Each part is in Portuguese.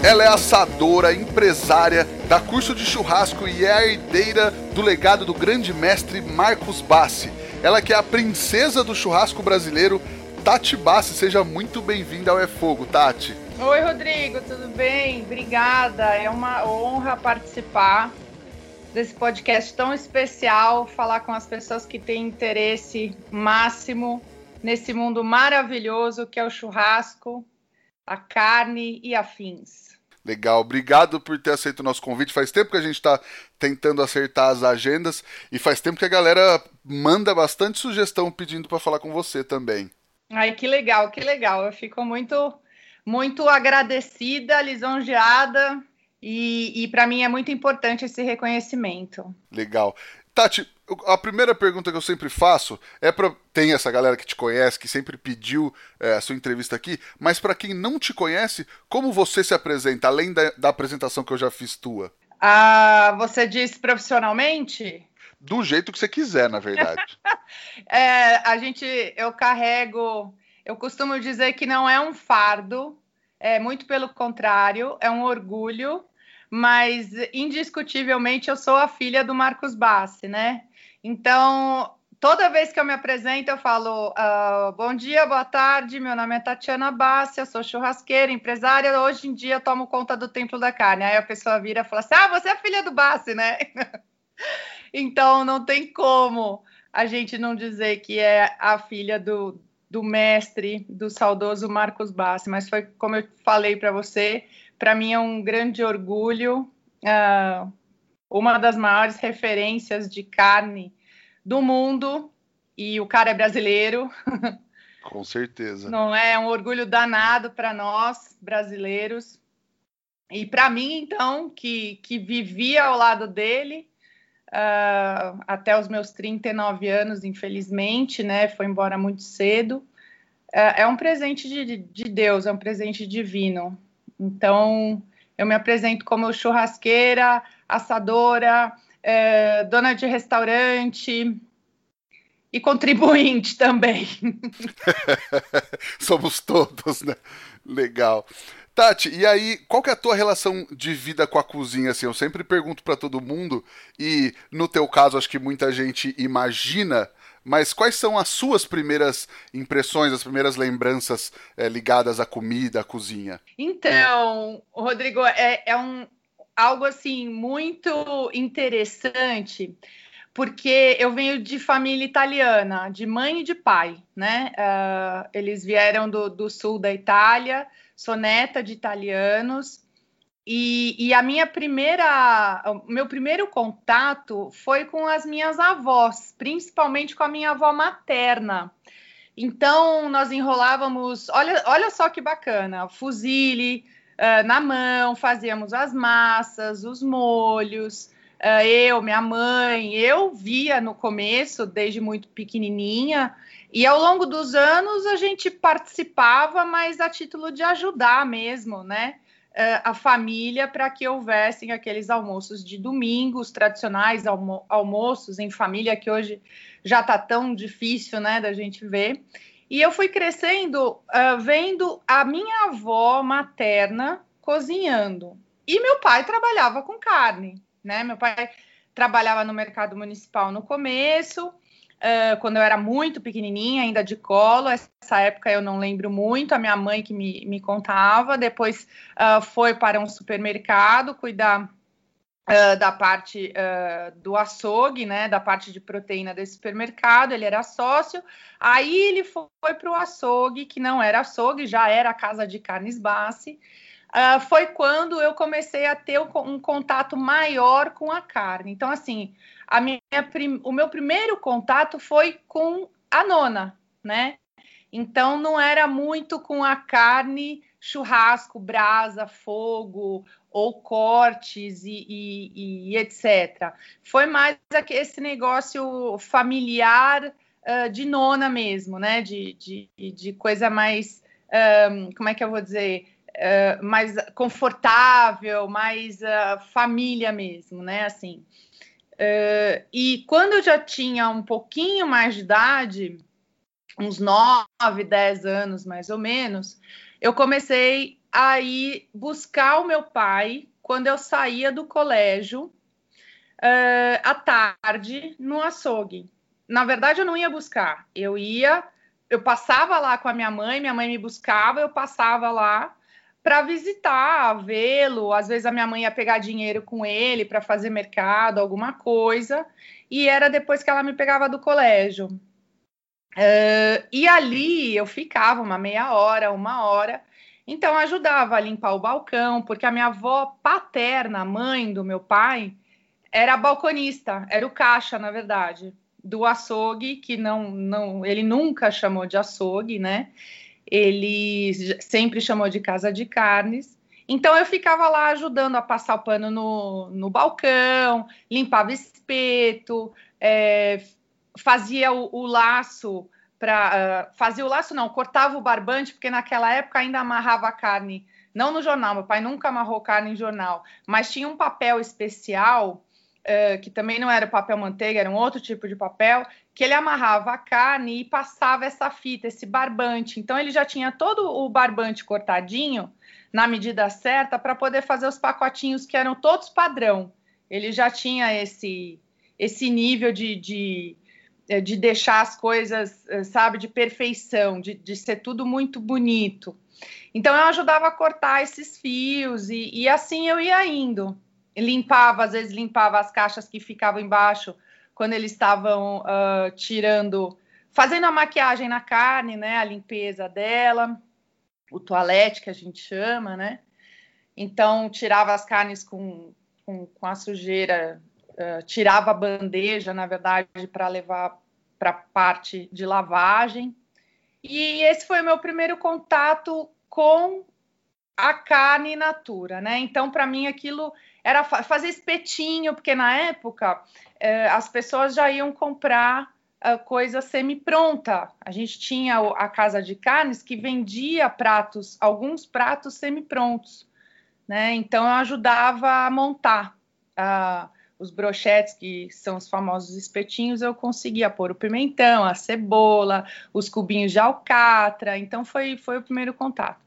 Ela é assadora, empresária, dá curso de churrasco e é a herdeira do legado do grande mestre Marcos Bassi. Ela que é a princesa do churrasco brasileiro, Tati Bassi. Seja muito bem-vinda ao É Fogo, Tati. Oi, Rodrigo, tudo bem? Obrigada. É uma honra participar desse podcast tão especial, falar com as pessoas que têm interesse máximo nesse mundo maravilhoso que é o churrasco, a carne e afins. Legal, obrigado por ter aceito o nosso convite. Faz tempo que a gente está tentando acertar as agendas e faz tempo que a galera manda bastante sugestão pedindo para falar com você também. Ai, que legal, que legal. Eu fico muito, muito agradecida, lisonjeada e, e para mim é muito importante esse reconhecimento. Legal. Tati, a primeira pergunta que eu sempre faço é para tem essa galera que te conhece que sempre pediu é, a sua entrevista aqui, mas para quem não te conhece, como você se apresenta além da, da apresentação que eu já fiz tua? Ah, você diz profissionalmente? Do jeito que você quiser, na verdade. é, a gente, eu carrego, eu costumo dizer que não é um fardo, é muito pelo contrário, é um orgulho mas indiscutivelmente eu sou a filha do Marcos Bassi, né? Então, toda vez que eu me apresento, eu falo: uh, Bom dia, boa tarde, meu nome é Tatiana Bassi, eu sou churrasqueira, empresária, hoje em dia tomo conta do Templo da Carne. Aí a pessoa vira e fala assim: Ah, você é filha do Bassi, né? então, não tem como a gente não dizer que é a filha do, do mestre, do saudoso Marcos Bassi, mas foi como eu falei para você para mim é um grande orgulho, uh, uma das maiores referências de carne do mundo, e o cara é brasileiro. Com certeza. Não é? é um orgulho danado para nós, brasileiros. E para mim, então, que, que vivia ao lado dele uh, até os meus 39 anos, infelizmente, né? Foi embora muito cedo. Uh, é um presente de, de Deus, é um presente divino. Então, eu me apresento como churrasqueira, assadora, é, dona de restaurante e contribuinte também. Somos todos, né? Legal. Tati, e aí, qual que é a tua relação de vida com a cozinha? Assim, eu sempre pergunto para todo mundo, e no teu caso, acho que muita gente imagina mas quais são as suas primeiras impressões, as primeiras lembranças é, ligadas à comida, à cozinha? Então, Rodrigo, é, é um, algo assim muito interessante, porque eu venho de família italiana, de mãe e de pai, né? Uh, eles vieram do, do sul da Itália, sou neta de italianos. E, e, a minha primeira, o meu primeiro contato foi com as minhas avós, principalmente com a minha avó materna. Então nós enrolávamos, olha, olha só que bacana, fuzile uh, na mão, fazíamos as massas, os molhos. Uh, eu, minha mãe, eu via no começo, desde muito pequenininha, e ao longo dos anos a gente participava, mas a título de ajudar mesmo, né? a família para que houvessem aqueles almoços de domingo, os tradicionais almo almoços em família, que hoje já está tão difícil né, da gente ver. E eu fui crescendo uh, vendo a minha avó materna cozinhando. E meu pai trabalhava com carne, né? Meu pai trabalhava no mercado municipal no começo, uh, quando eu era muito pequenininha, ainda de colo. Essa época eu não lembro muito, a minha mãe que me, me contava. Depois uh, foi para um supermercado cuidar Uh, da parte uh, do açougue, né, da parte de proteína desse supermercado, ele era sócio. Aí ele foi para o açougue, que não era açougue, já era a casa de carnes Bassi. Uh, foi quando eu comecei a ter um, um, contato maior com a carne. Então, assim, a minha, o meu primeiro contato foi com a nona, né? Então não era muito com a carne, churrasco, brasa, fogo, ou cortes e, e, e etc. Foi mais esse negócio familiar uh, de nona mesmo, né? De, de, de coisa mais, um, como é que eu vou dizer? Uh, mais confortável, mais uh, família mesmo, né? Assim. Uh, e quando eu já tinha um pouquinho mais de idade, uns 9, 10 anos mais ou menos, eu comecei a ir buscar o meu pai quando eu saía do colégio uh, à tarde no açougue. Na verdade, eu não ia buscar, eu ia, eu passava lá com a minha mãe, minha mãe me buscava, eu passava lá para visitar, vê-lo. Às vezes a minha mãe ia pegar dinheiro com ele para fazer mercado, alguma coisa, e era depois que ela me pegava do colégio. Uh, e ali eu ficava uma meia hora, uma hora, então ajudava a limpar o balcão, porque a minha avó paterna, mãe do meu pai, era balconista, era o caixa, na verdade, do açougue, que não, não, ele nunca chamou de açougue, né? Ele sempre chamou de casa de carnes. Então eu ficava lá ajudando a passar o pano no, no balcão, limpava espeto, é, fazia o, o laço para uh, ah, o laço não, cortava o barbante, porque naquela época ainda amarrava a carne, não no jornal, meu pai nunca amarrou carne em jornal, mas tinha um papel especial, uh, que também não era papel manteiga, era um outro tipo de papel, que ele amarrava a carne e passava essa fita, esse barbante. Então ele já tinha todo o barbante cortadinho na medida certa para poder fazer os pacotinhos que eram todos padrão. Ele já tinha esse esse nível de, de de deixar as coisas, é, sabe, de perfeição, de, de ser tudo muito bonito. Então eu ajudava a cortar esses fios e, e, assim eu ia indo. Limpava, às vezes limpava as caixas que ficavam embaixo quando eles estavam uh, tirando, fazendo a maquiagem na carne, né? A limpeza dela, o toalete que a gente chama, né? Então tirava as carnes com, com, com a sujeira tirava a bandeja, na verdade, para levar para a parte de lavagem. E esse foi o meu primeiro contato com a carne natura, né? Então, para mim, aquilo era fazer espetinho, porque na época uh, as pessoas já iam comprar uh, coisa semi-pronta. A gente tinha a casa de carnes que vendia pratos, alguns pratos semi-prontos, né? Então, eu ajudava a montar. Uh, os brochetes, que são os famosos espetinhos, eu conseguia pôr o pimentão, a cebola, os cubinhos de alcatra. Então foi, foi o primeiro contato.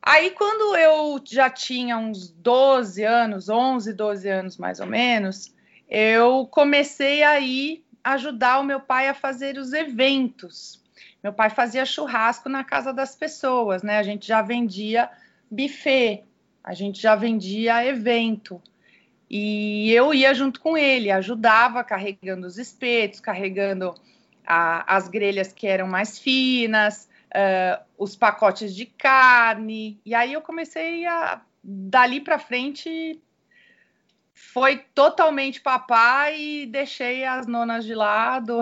Aí, quando eu já tinha uns 12 anos, 11, 12 anos mais ou menos, eu comecei a ir ajudar o meu pai a fazer os eventos. Meu pai fazia churrasco na casa das pessoas, né? A gente já vendia buffet, a gente já vendia evento. E eu ia junto com ele, ajudava carregando os espetos, carregando a, as grelhas que eram mais finas, uh, os pacotes de carne. E aí eu comecei a, dali para frente, foi totalmente papai e deixei as nonas de lado,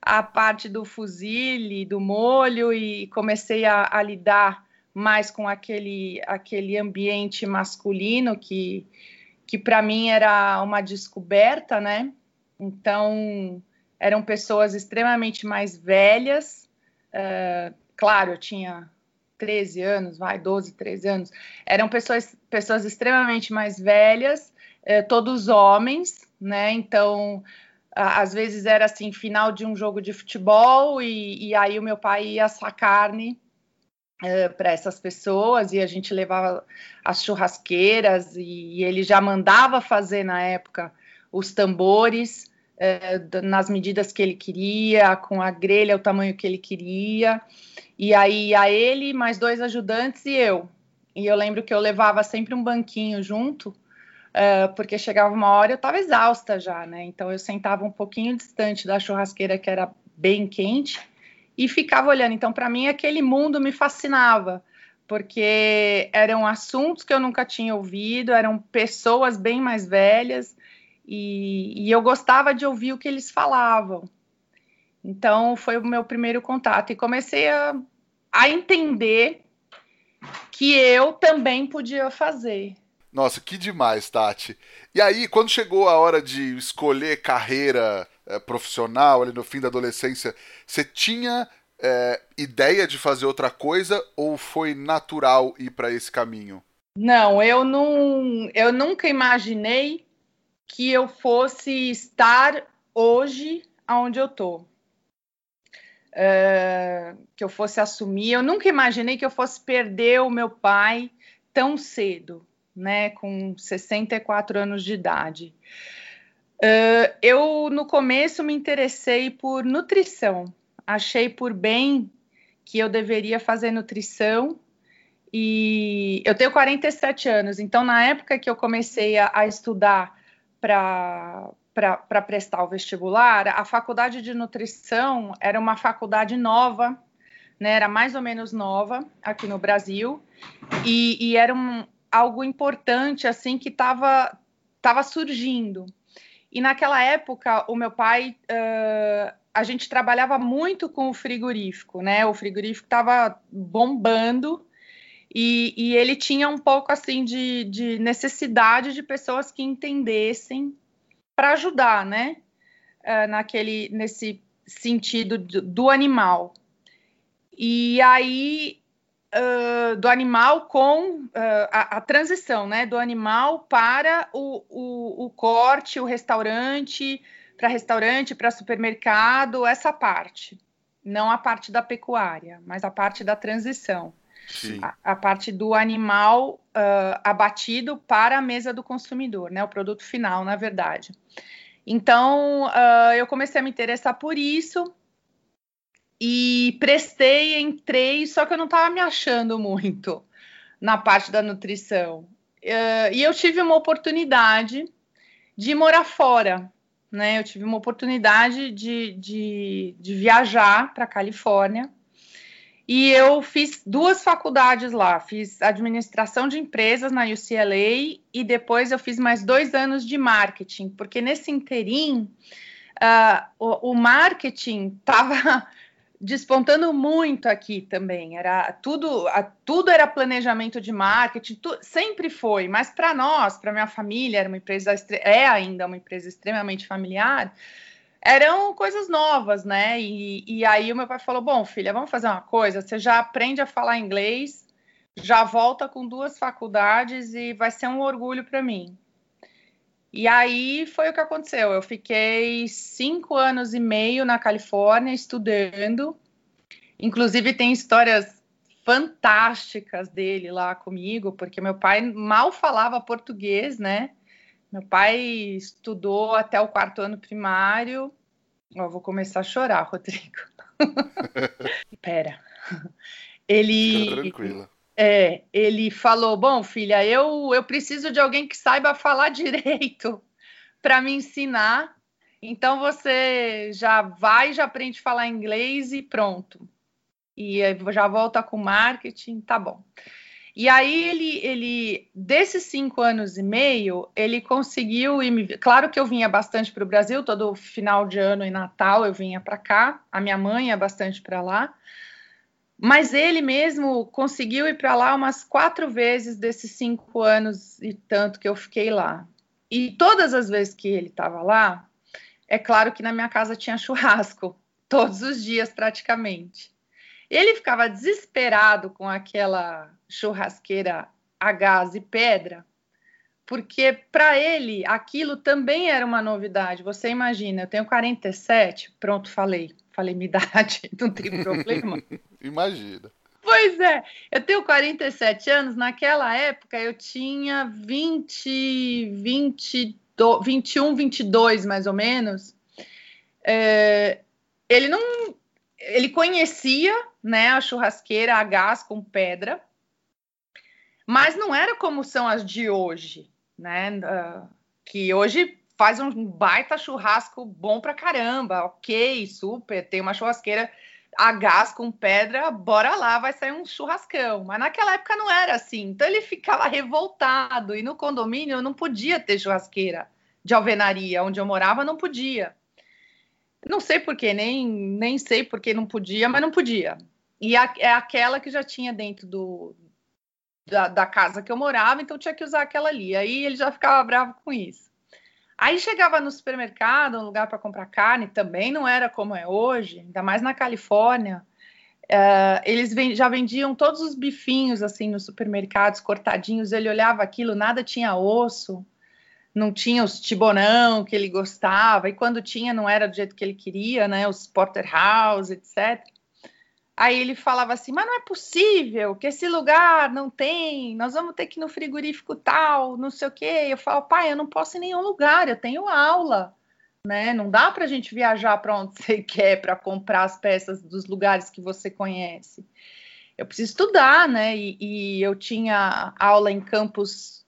a parte do fuzile, do molho e comecei a, a lidar mais com aquele, aquele ambiente masculino que que para mim era uma descoberta, né? Então, eram pessoas extremamente mais velhas. Uh, claro, eu tinha 13 anos, vai, 12, 13 anos. Eram pessoas, pessoas extremamente mais velhas, uh, todos homens, né? Então, às vezes era assim, final de um jogo de futebol, e, e aí o meu pai ia assar carne eh, para essas pessoas e a gente levava as churrasqueiras e, e, ele já mandava fazer na época os tambores eh, nas medidas que ele queria, com a grelha o tamanho que ele queria. E aí a ele, mais dois ajudantes e eu. E eu lembro que eu levava sempre um banquinho junto, uh, porque chegava uma hora eu estava exausta já, né? Então eu sentava um pouquinho distante da churrasqueira que era bem quente e ficava olhando. Então, para mim, aquele mundo me fascinava, porque eram assuntos que eu nunca tinha ouvido, eram pessoas bem mais velhas, e, e eu gostava de ouvir o que eles falavam. Então, foi o meu primeiro contato, e comecei a, a entender que eu também podia fazer. Nossa, que demais, Tati. E aí, quando chegou a hora de escolher carreira é, profissional, ali no fim da adolescência, você tinha é, ideia de fazer outra coisa ou foi natural ir para esse caminho? Não, eu não, eu nunca imaginei que eu fosse estar hoje aonde eu tô. Uh, que eu fosse assumir. Eu nunca imaginei que eu fosse perder o meu pai tão cedo, né, com 64 anos de idade. Uh, eu, no começo, me interessei por nutrição. Achei por bem que eu deveria fazer nutrição. E eu tenho 47 anos, então, na época que eu comecei a, a estudar para prestar o vestibular, a faculdade de nutrição era uma faculdade nova, né, era mais ou menos nova aqui no Brasil, e, e era um, algo importante assim que estava tava surgindo. E naquela época, o meu pai, uh, a gente trabalhava muito com o frigorífico, né? O frigorífico estava bombando e, e, ele tinha um pouco assim de, de necessidade de pessoas que entendessem para ajudar, né? Uh, naquele, nesse sentido do, do animal. E aí uh, do animal com uh, a, a, transição, né? Do animal para o, o, o corte, o restaurante, para restaurante, para supermercado, essa parte. Não a parte da pecuária, mas a parte da transição. A, a, parte do animal uh, abatido para a mesa do consumidor, né? O produto final, na verdade. Então, uh, eu comecei a me interessar por isso e prestei, entrei, só que eu não estava me achando muito na parte da nutrição. Uh, e eu tive uma oportunidade de morar fora, né? Eu tive uma oportunidade de, de, de viajar para a Califórnia e eu fiz duas faculdades lá. Fiz administração de empresas na UCLA e depois eu fiz mais dois anos de marketing, porque nesse interim uh, o, o marketing estava despontando muito aqui também. Era tudo, a, tudo era planejamento de marketing, tu, sempre foi. Mas para nós, para minha família, era uma empresa é ainda uma empresa extremamente familiar. Eram coisas novas, né? E, e aí o meu pai falou: bom, filha, vamos fazer uma coisa. Você já aprende a falar inglês, já volta com duas faculdades e vai ser um orgulho para mim. E aí foi o que aconteceu. Eu fiquei cinco anos e meio na Califórnia estudando. Inclusive, tem histórias fantásticas dele lá comigo, porque meu pai mal falava português, né? Meu pai estudou até o quarto ano primário. Vou começar a chorar, Rodrigo. Pera. Ele. Tranquila. É, ele falou: Bom, filha, eu, eu preciso de alguém que saiba falar direito para me ensinar. Então você já vai, já aprende a falar inglês e pronto. E já volta com marketing, tá bom. E aí ele, ele desses cinco anos e meio, ele conseguiu Claro que eu vinha bastante para o Brasil, todo final de ano e Natal eu vinha para cá. A minha mãe ia bastante para lá. Mas ele mesmo conseguiu ir para lá umas quatro vezes desses cinco anos e tanto que eu fiquei lá. E todas as vezes que ele estava lá, é claro que na minha casa tinha churrasco, todos os dias praticamente. Ele ficava desesperado com aquela churrasqueira a gás e pedra, porque para ele aquilo também era uma novidade. Você imagina, eu tenho 47, pronto, falei, falei minha idade, não tem problema. imagina. Pois é, eu tenho 47 anos, naquela época eu tinha 20, 20 21, 22 mais ou menos. É, ele não, ele conhecia, né, a churrasqueira a gás com pedra, mas não era como são as de hoje, né? Uh, que hoje faz um baita churrasco bom pra caramba, ok, super, tem uma churrasqueira a gás com pedra, bora lá, vai sair um churrascão. Mas naquela época não era assim, então ele ficava revoltado e no condomínio não podia ter churrasqueira de alvenaria, onde eu morava não podia. Não sei porquê, nem, nem sei porque não podia, mas não podia. E a, é aquela que já tinha dentro do, da, da, casa que eu morava, então tinha que usar aquela ali. Aí ele já ficava bravo com isso. Aí chegava no supermercado, um lugar para comprar carne, também não era como é hoje, ainda mais na Califórnia. Uh, eles já vendiam todos os bifinhos assim nos supermercados, cortadinhos. Ele olhava aquilo, nada tinha osso, não tinha os tibonão que ele gostava, e quando tinha, não era do jeito que ele queria, né? Os porterhouse, etc. Aí ele falava assim: Mas não é possível que esse lugar não tem, nós vamos ter que ir no frigorífico tal, não sei o quê. Eu falo: Pai, eu não posso ir em nenhum lugar, eu tenho aula, né? Não dá para a gente viajar para onde você quer para comprar as peças dos lugares que você conhece. Eu preciso estudar, né? E, e eu tinha aula em campos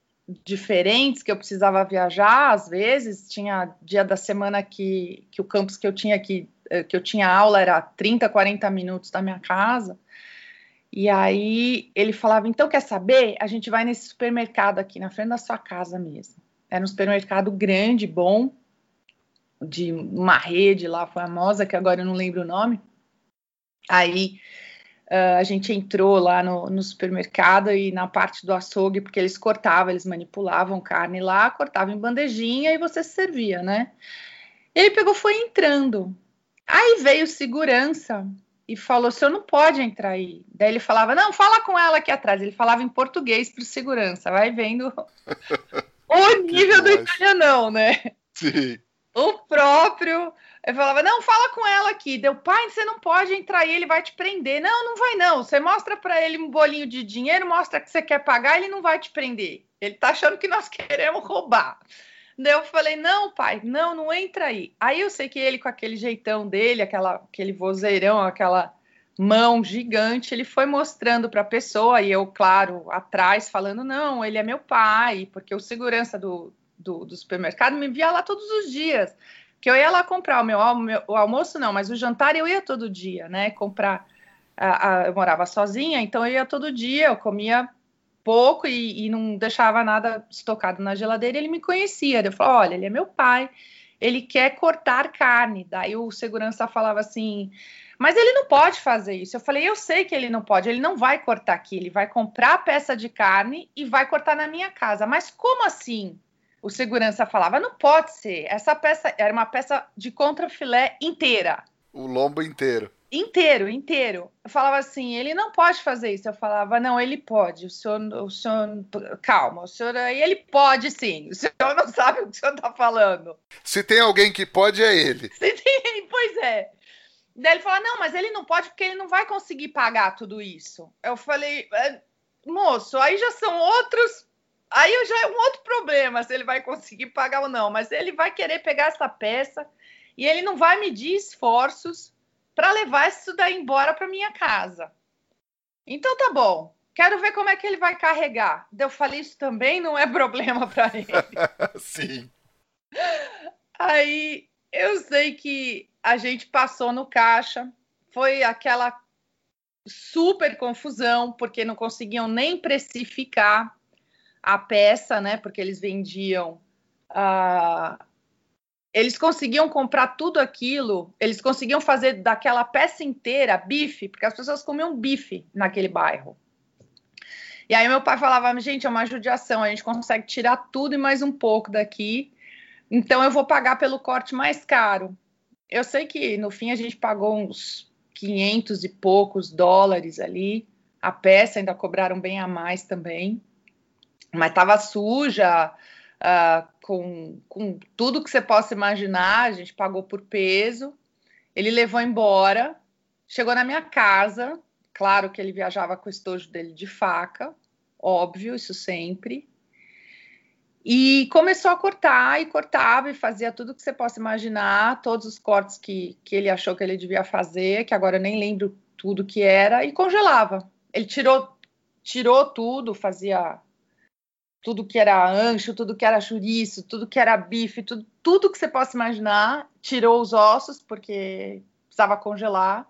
diferentes que eu precisava viajar, às vezes, tinha dia da semana que, que o campus que eu tinha aqui eh, que eu tinha aula era 30, 40 minutos da minha casa. E aí ele falava: então quer saber? A gente vai nesse supermercado aqui na frente da sua casa mesmo. Era um supermercado grande, bom, de uma rede lá famosa, que agora eu não lembro o nome. Aí uh, a gente entrou lá no, no, supermercado e na parte do açougue, porque eles cortavam, eles manipulavam carne lá, cortavam em bandejinha e você se servia, né? Ele pegou, foi entrando. Aí veio segurança e falou: o senhor não pode entrar aí. Daí ele falava: não, fala com ela aqui atrás. Ele falava em português para o segurança. Vai vendo o nível do italianão, né? Sim. O próprio. Eu falava: não, fala com ela aqui. Deu, pai, você não pode entrar aí, ele vai te prender. Não, não vai não. Você mostra para ele um bolinho de dinheiro, mostra que você quer pagar, ele não vai te prender. Ele tá achando que nós queremos roubar. Daí eu falei, não, pai, não, não entra aí. Aí eu sei que ele, com aquele jeitão dele, aquela, aquele vozeirão, aquela mão gigante, ele foi mostrando para a pessoa, e eu, claro, atrás, falando, não, ele é meu pai, porque o segurança do, do, do supermercado me via lá todos os dias. Que eu ia lá comprar o meu, meu o almoço, não, mas o jantar eu ia todo dia, né? Comprar. A, a, eu morava sozinha, então eu ia todo dia, eu comia pouco e, e, não deixava nada estocado na geladeira, ele me conhecia. Eu falava, olha, ele é meu pai, ele quer cortar carne. Daí o segurança falava assim, mas ele não pode fazer isso. Eu falei, eu sei que ele não pode, ele não vai cortar aqui, ele vai comprar a peça de carne e vai cortar na minha casa. Mas como assim? O segurança falava, não pode ser. Essa peça era uma peça de contrafilé inteira. O lombo inteiro inteiro, inteiro. Eu falava assim, ele não pode fazer isso. Eu falava, não, ele pode. O senhor, o senhor, calma, o senhor, ele pode sim. O senhor não sabe o que o senhor está falando. Se tem alguém que pode, é ele. Se tem, pois é. Daí ele falou, não, mas ele não pode porque ele não vai conseguir pagar tudo isso. Eu falei, é, moço, aí já são outros. Aí já é um outro problema se ele vai conseguir pagar ou não. Mas ele vai querer pegar essa peça e ele não vai medir esforços para levar isso daí embora para minha casa. Então tá bom. Quero ver como é que ele vai carregar. Eu falei isso também não é problema para ele. Sim. Aí eu sei que a gente passou no caixa, foi aquela super confusão, porque não conseguiam nem precificar a peça, né? Porque eles vendiam uh, eles conseguiam comprar tudo aquilo, eles conseguiam fazer daquela peça inteira bife, porque as pessoas comiam bife naquele bairro. E aí meu pai falava, gente, é uma judiação, a gente consegue tirar tudo e mais um pouco daqui, então eu vou pagar pelo corte mais caro. Eu sei que no fim a gente pagou uns 500 e poucos dólares ali, a peça ainda cobraram bem a mais também, mas estava suja, uh, com, com tudo que você possa imaginar, a gente pagou por peso. Ele levou embora, chegou na minha casa. Claro que ele viajava com o estojo dele de faca, óbvio, isso sempre. E começou a cortar e cortava e fazia tudo que você possa imaginar, todos os cortes que, que ele achou que ele devia fazer, que agora eu nem lembro tudo que era, e congelava. Ele tirou, tirou tudo, fazia tudo que era ancho, tudo que era chouriço, tudo que era bife, tudo, tudo que você possa imaginar, tirou os ossos, porque precisava congelar.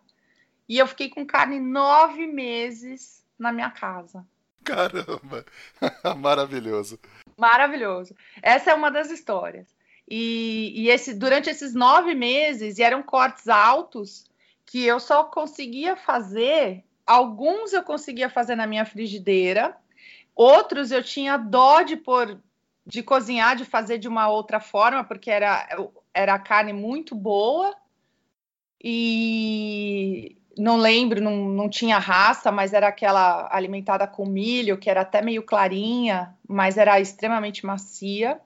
E eu fiquei com carne nove meses na minha casa. Caramba! Maravilhoso. Maravilhoso. Essa é uma das histórias. E, e esse, durante esses nove meses, e eram cortes altos, que eu só conseguia fazer, alguns eu conseguia fazer na minha frigideira, Outros eu tinha dó de pôr, de cozinhar, de fazer de uma outra forma, porque era, era carne muito boa. E não lembro, não, não tinha raça, mas era aquela alimentada com milho, que era até meio clarinha, mas era extremamente macia.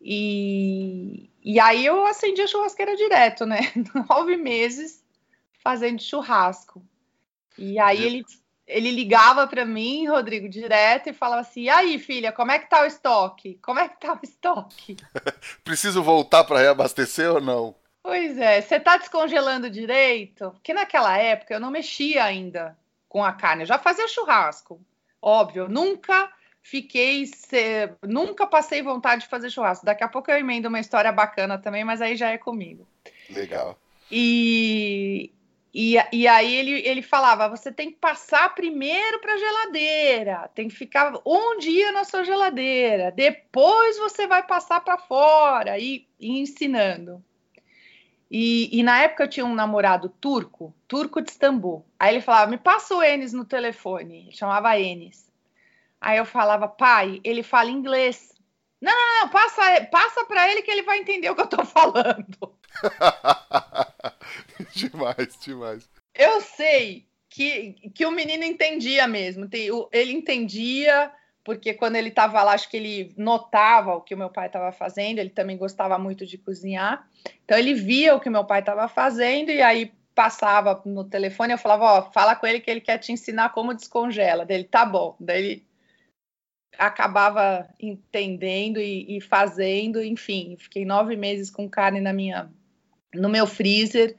E, e aí eu acendi a churrasqueira direto, né? Nove meses fazendo churrasco. E aí ele, ele ligava para mim, Rodrigo, direto e falava assim: e aí, filha, como é que tá o estoque? Como é que tá o estoque? Preciso voltar para reabastecer ou não? Pois é, você tá descongelando direito? Porque naquela época eu não mexia ainda com a carne, eu já fazia churrasco. Óbvio, nunca fiquei, nunca passei vontade de fazer churrasco. Daqui a pouco eu emendo uma história bacana também, mas aí já é comigo. Legal. E, e, e aí ele, ele falava: você tem que passar primeiro para a geladeira, tem que ficar um dia na sua geladeira, depois você vai passar para fora e, e ensinando. E, e, na época eu tinha um namorado turco, turco de Istambul. Aí ele falava: me passa o Enes no telefone. Ele chamava Enes. Aí eu falava: pai, ele fala inglês. Não, não, não, passa, passa para ele que ele vai entender o que eu tô falando. demais, demais. Eu sei que, que o menino entendia mesmo. Ele entendia, porque quando ele estava lá, acho que ele notava o que o meu pai estava fazendo, ele também gostava muito de cozinhar. Então ele via o que meu pai estava fazendo e aí passava no telefone, eu falava, ó, fala com ele que ele quer te ensinar como descongela. Dele, tá bom. Daí ele acabava entendendo e, e fazendo, enfim, fiquei nove meses com carne na minha no meu freezer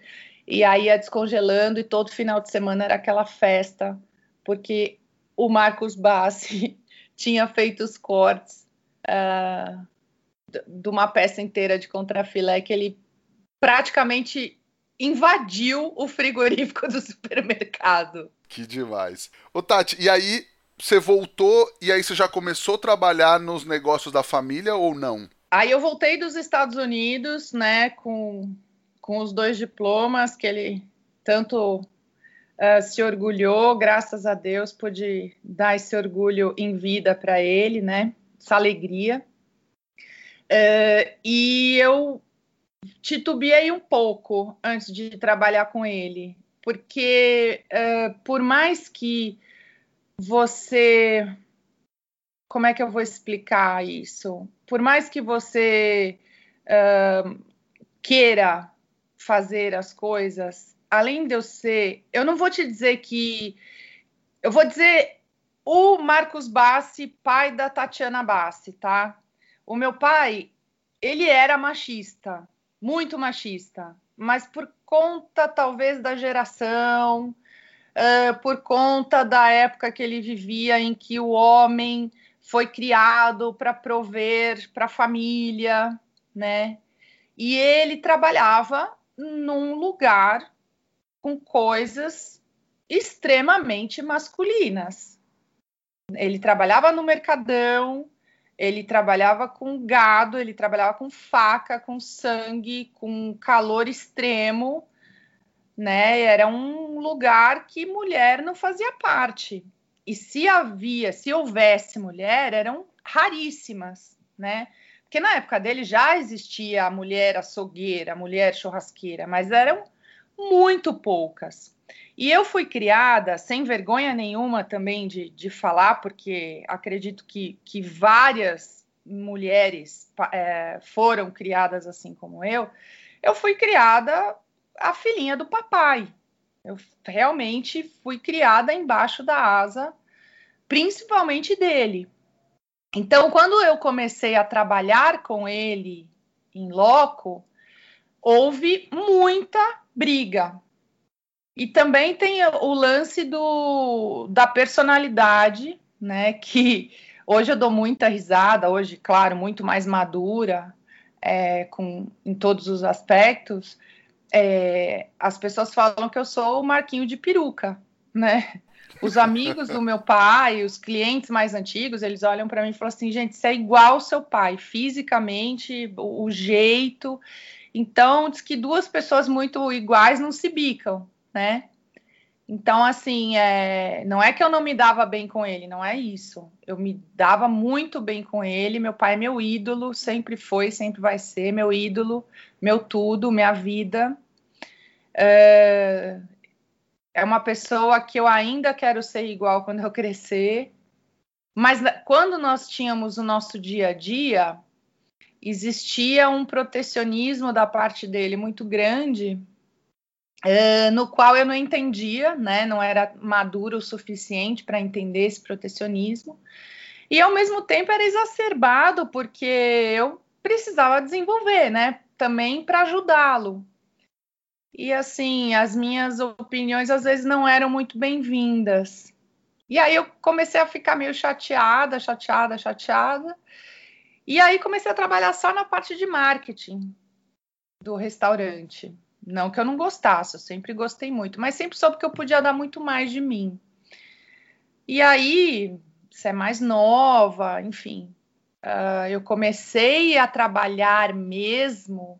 e aí ia descongelando e todo final de semana era aquela festa, porque o Marcos Bassi tinha feito os cortes uh, de uma peça inteira de contrafilé que ele praticamente invadiu o frigorífico do supermercado. Que demais. Ô Tati, e aí você voltou e aí você já começou a trabalhar nos negócios da família ou não? Aí eu voltei dos Estados Unidos, né, com com os dois diplomas que ele tanto uh, se orgulhou, graças a Deus, pude dar esse orgulho em vida para ele, né? Essa alegria. Uh, e eu titubeei um pouco antes de trabalhar com ele, porque uh, por mais que você. Como é que eu vou explicar isso? Por mais que você queira fazer as coisas, além de eu ser, eu não vou te dizer que eu vou dizer o Marcos Bassi, pai da Tatiana Bassi, tá? O meu pai, ele era machista, muito machista, mas por conta talvez da geração, uh, por conta da época que ele vivia, em que o homem foi criado para prover para a família, né? E ele trabalhava num lugar com coisas extremamente masculinas. Ele trabalhava no mercadão, ele trabalhava com gado, ele trabalhava com faca, com sangue, com calor extremo, né? Era um lugar que mulher não fazia parte. E se havia, se houvesse mulher, eram raríssimas, né? Porque na época dele já existia a mulher açougueira, a mulher churrasqueira, mas eram muito poucas. E eu fui criada, sem vergonha nenhuma também de, de falar, porque acredito que, que várias mulheres é, foram criadas assim como eu. Eu fui criada a filhinha do papai. Eu realmente fui criada embaixo da asa, principalmente dele. Então, quando eu comecei a trabalhar com ele em loco, houve muita briga. E também tem o lance do, da personalidade, né? Que hoje eu dou muita risada, hoje, claro, muito mais madura, é, com, em todos os aspectos. É, as pessoas falam que eu sou o Marquinho de peruca, né? Os amigos do meu pai, os clientes mais antigos, eles olham para mim e falam assim: gente, você é igual ao seu pai, fisicamente, o, jeito. Então, diz que duas pessoas muito iguais não se bicam, né? Então, assim, é, não é que eu não me dava bem com ele, não é isso. Eu me dava muito bem com ele. Meu pai é meu ídolo, sempre foi, sempre vai ser meu ídolo, meu tudo, minha vida. É, é uma pessoa que eu ainda quero ser igual quando eu crescer. Mas quando nós tínhamos o nosso dia a dia, existia um protecionismo da parte dele muito grande Uh, no qual eu não entendia, né? Não era maduro o suficiente para entender esse protecionismo. E ao mesmo tempo era exacerbado porque eu precisava desenvolver, né? Também para ajudá-lo. E assim, as minhas opiniões às vezes não eram muito bem-vindas. E aí eu comecei a ficar meio chateada, chateada, chateada. E aí comecei a trabalhar só na parte de marketing do restaurante. Não que eu não gostasse, eu sempre gostei muito, mas sempre soube que eu podia dar muito mais de mim. E aí, você é mais nova, enfim, uh, eu comecei a trabalhar mesmo,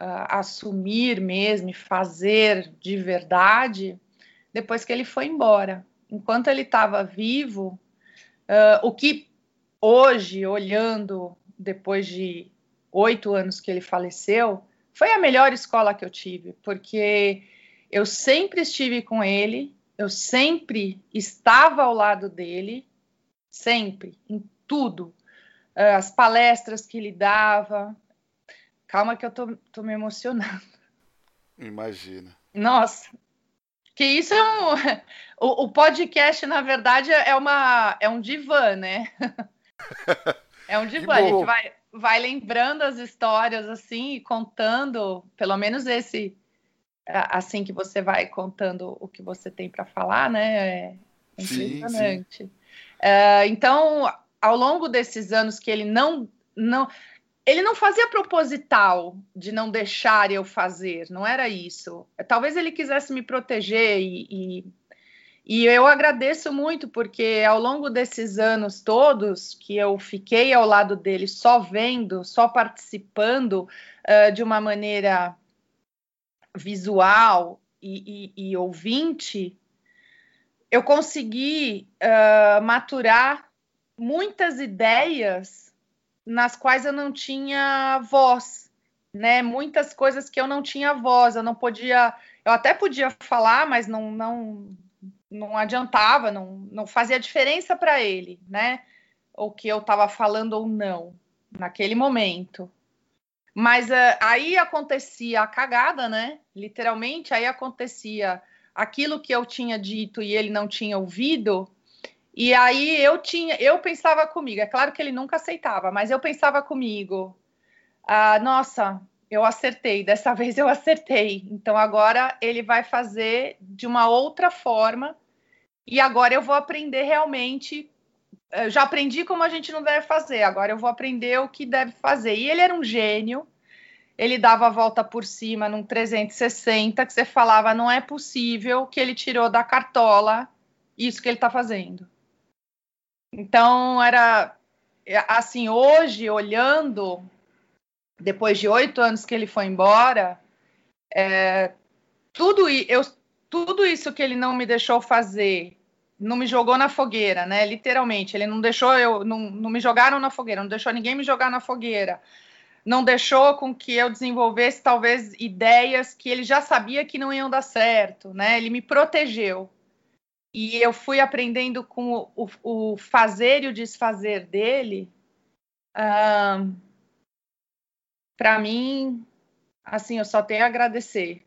uh, assumir mesmo, fazer de verdade, depois que ele foi embora. Enquanto ele estava vivo, uh, o que hoje, olhando depois de oito anos que ele faleceu, foi a melhor escola que eu tive, porque eu sempre estive com ele, eu sempre estava ao lado dele, sempre, em tudo. Ah, as palestras que ele dava. Calma que eu tô, tô me emocionando. Imagina. Nossa, que isso é um. O, o, podcast, na verdade, é, uma, é um divã, né? É um divã. A gente vai, vai lembrando as histórias assim e contando, pelo menos esse assim que você vai contando o que você tem para falar, né? É impressionante. Sim, sim. Uh, então, ao longo desses anos que ele não não ele não fazia proposital de não deixar eu fazer, não era isso. Talvez ele quisesse me proteger e, e e eu agradeço muito porque ao longo desses anos todos que eu fiquei ao lado dele, só vendo, só participando uh, de uma maneira visual e, e, ouvinte, eu consegui uh, maturar muitas ideias nas quais eu não tinha voz, né? Muitas coisas que eu não tinha voz, eu não podia, eu até podia falar, mas não, não não adiantava, não, não fazia diferença para ele, né? O que eu estava falando ou não naquele momento. Mas uh, aí acontecia a cagada, né? Literalmente, aí acontecia aquilo que eu tinha dito e ele não tinha ouvido. E aí eu tinha, eu pensava comigo, é claro que ele nunca aceitava, mas eu pensava comigo, ah, nossa, eu acertei, dessa vez eu acertei. Então agora ele vai fazer de uma outra forma e agora eu vou aprender realmente. Eu eh, já aprendi como a gente não deve fazer, agora eu vou aprender o que deve fazer. E ele era um gênio, ele dava a volta por cima num 360 que você falava, não é possível que ele tirou da cartola isso que ele está fazendo. Então era assim, hoje, olhando depois de oito anos que ele foi embora, é, tudo, eu, tudo isso que ele não me deixou fazer, não me jogou na fogueira, né? Literalmente, ele não deixou eu, não, não me jogaram na fogueira, não deixou ninguém me jogar na fogueira, não deixou com que eu desenvolvesse talvez ideias que ele já sabia que não iam dar certo, né? Ele me protegeu. E eu fui aprendendo com o, o, o fazer e o desfazer dele. Uh, para mim, assim, eu só tenho a agradecer.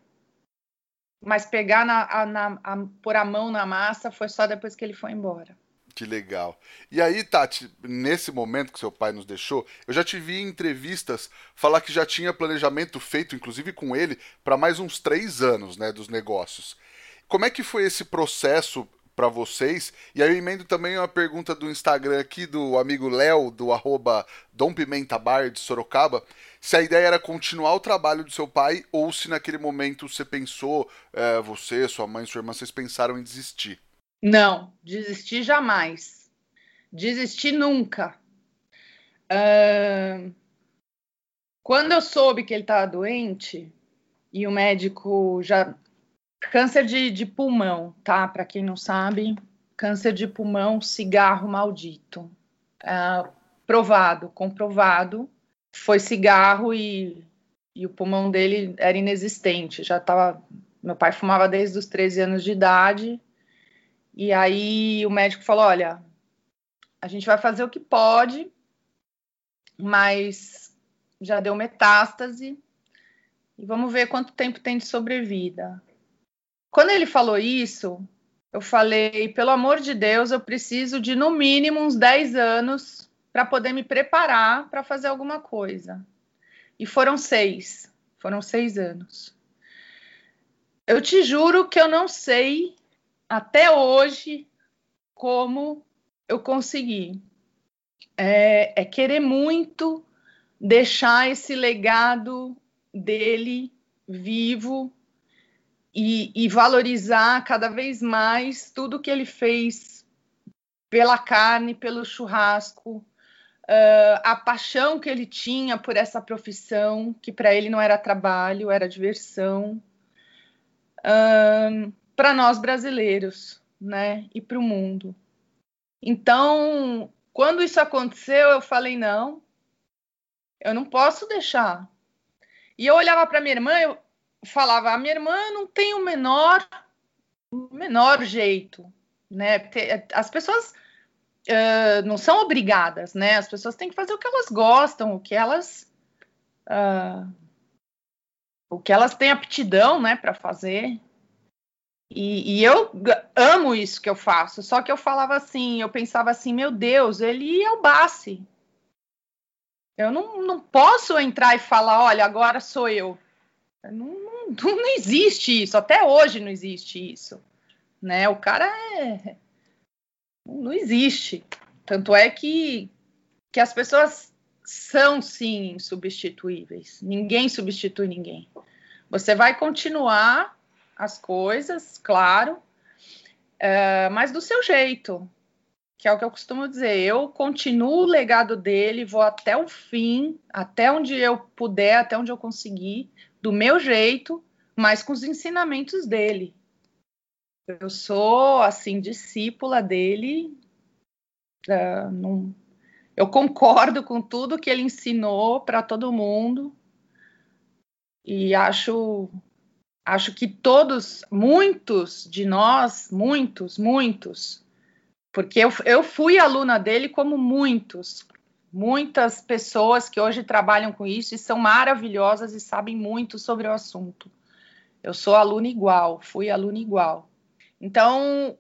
Mas pegar na, a, na, a, pôr a mão na massa foi só depois que ele foi embora. Que legal. E aí, Tati, nesse momento que seu pai nos deixou, eu já te vi em entrevistas falar que já tinha planejamento feito, inclusive com ele, para mais uns três anos, né, dos negócios. Como é que foi esse processo para vocês. E aí eu emendo também uma pergunta do Instagram aqui do amigo Léo, do arroba Dom Pimenta Bar de Sorocaba, se a ideia era continuar o trabalho do seu pai ou se naquele momento você pensou, é, você, sua mãe, sua irmã, vocês pensaram em desistir. Não, desistir jamais. Desistir nunca. Uh... Quando eu soube que ele estava doente e o médico já câncer de, de pulmão, tá? Para quem não sabe, câncer de pulmão, cigarro maldito. É, provado, comprovado. Foi cigarro e, e o pulmão dele era inexistente. Já estava. Meu pai fumava desde os 13 anos de idade. E aí o médico falou: olha, a gente vai fazer o que pode, mas já deu metástase e vamos ver quanto tempo tem de sobrevida. Quando ele falou isso, eu falei, pelo amor de Deus, eu preciso de no mínimo uns 10 anos para poder me preparar para fazer alguma coisa. E foram seis, foram seis anos. Eu te juro que eu não sei até hoje como eu consegui. É, é querer muito deixar esse legado dele vivo e, e, valorizar cada vez mais tudo que ele fez pela carne, pelo churrasco, uh, a paixão que ele tinha por essa profissão, que para ele não era trabalho, era diversão, uh, para nós brasileiros, né, e para o mundo. Então, quando isso aconteceu, eu falei não, eu não posso deixar e eu olhava para minha irmã, eu falava, a minha irmã não tem o menor, o menor jeito, né? As pessoas uh, não são obrigadas, né? As pessoas têm que fazer o que elas gostam, o que elas uh, o que elas têm aptidão, né, para fazer. E, e, eu amo isso que eu faço. Só que eu falava assim, eu pensava assim, meu Deus, ele é o Bassi. Eu não, não posso entrar e falar, olha, agora sou eu. Não, não, não existe isso, até hoje não existe isso. Né? O cara é. Não existe. Tanto é que, que as pessoas são sim insubstituíveis. Ninguém substitui ninguém. Você vai continuar as coisas, claro, uh, mas do seu jeito que é o que eu costumo dizer. Eu continuo o legado dele, vou até o fim, até onde eu puder, até onde eu conseguir, do meu jeito, mas com os ensinamentos dele. Eu sou, assim, discípula dele. Uh, não, eu concordo com tudo que ele ensinou para todo mundo. E acho acho que todos, muitos de nós, muitos, muitos, porque eu, eu fui aluna dele como muitos, muitas pessoas que hoje trabalham com isso e são maravilhosas e sabem muito sobre o assunto. Eu sou aluna igual, fui aluna igual. Então,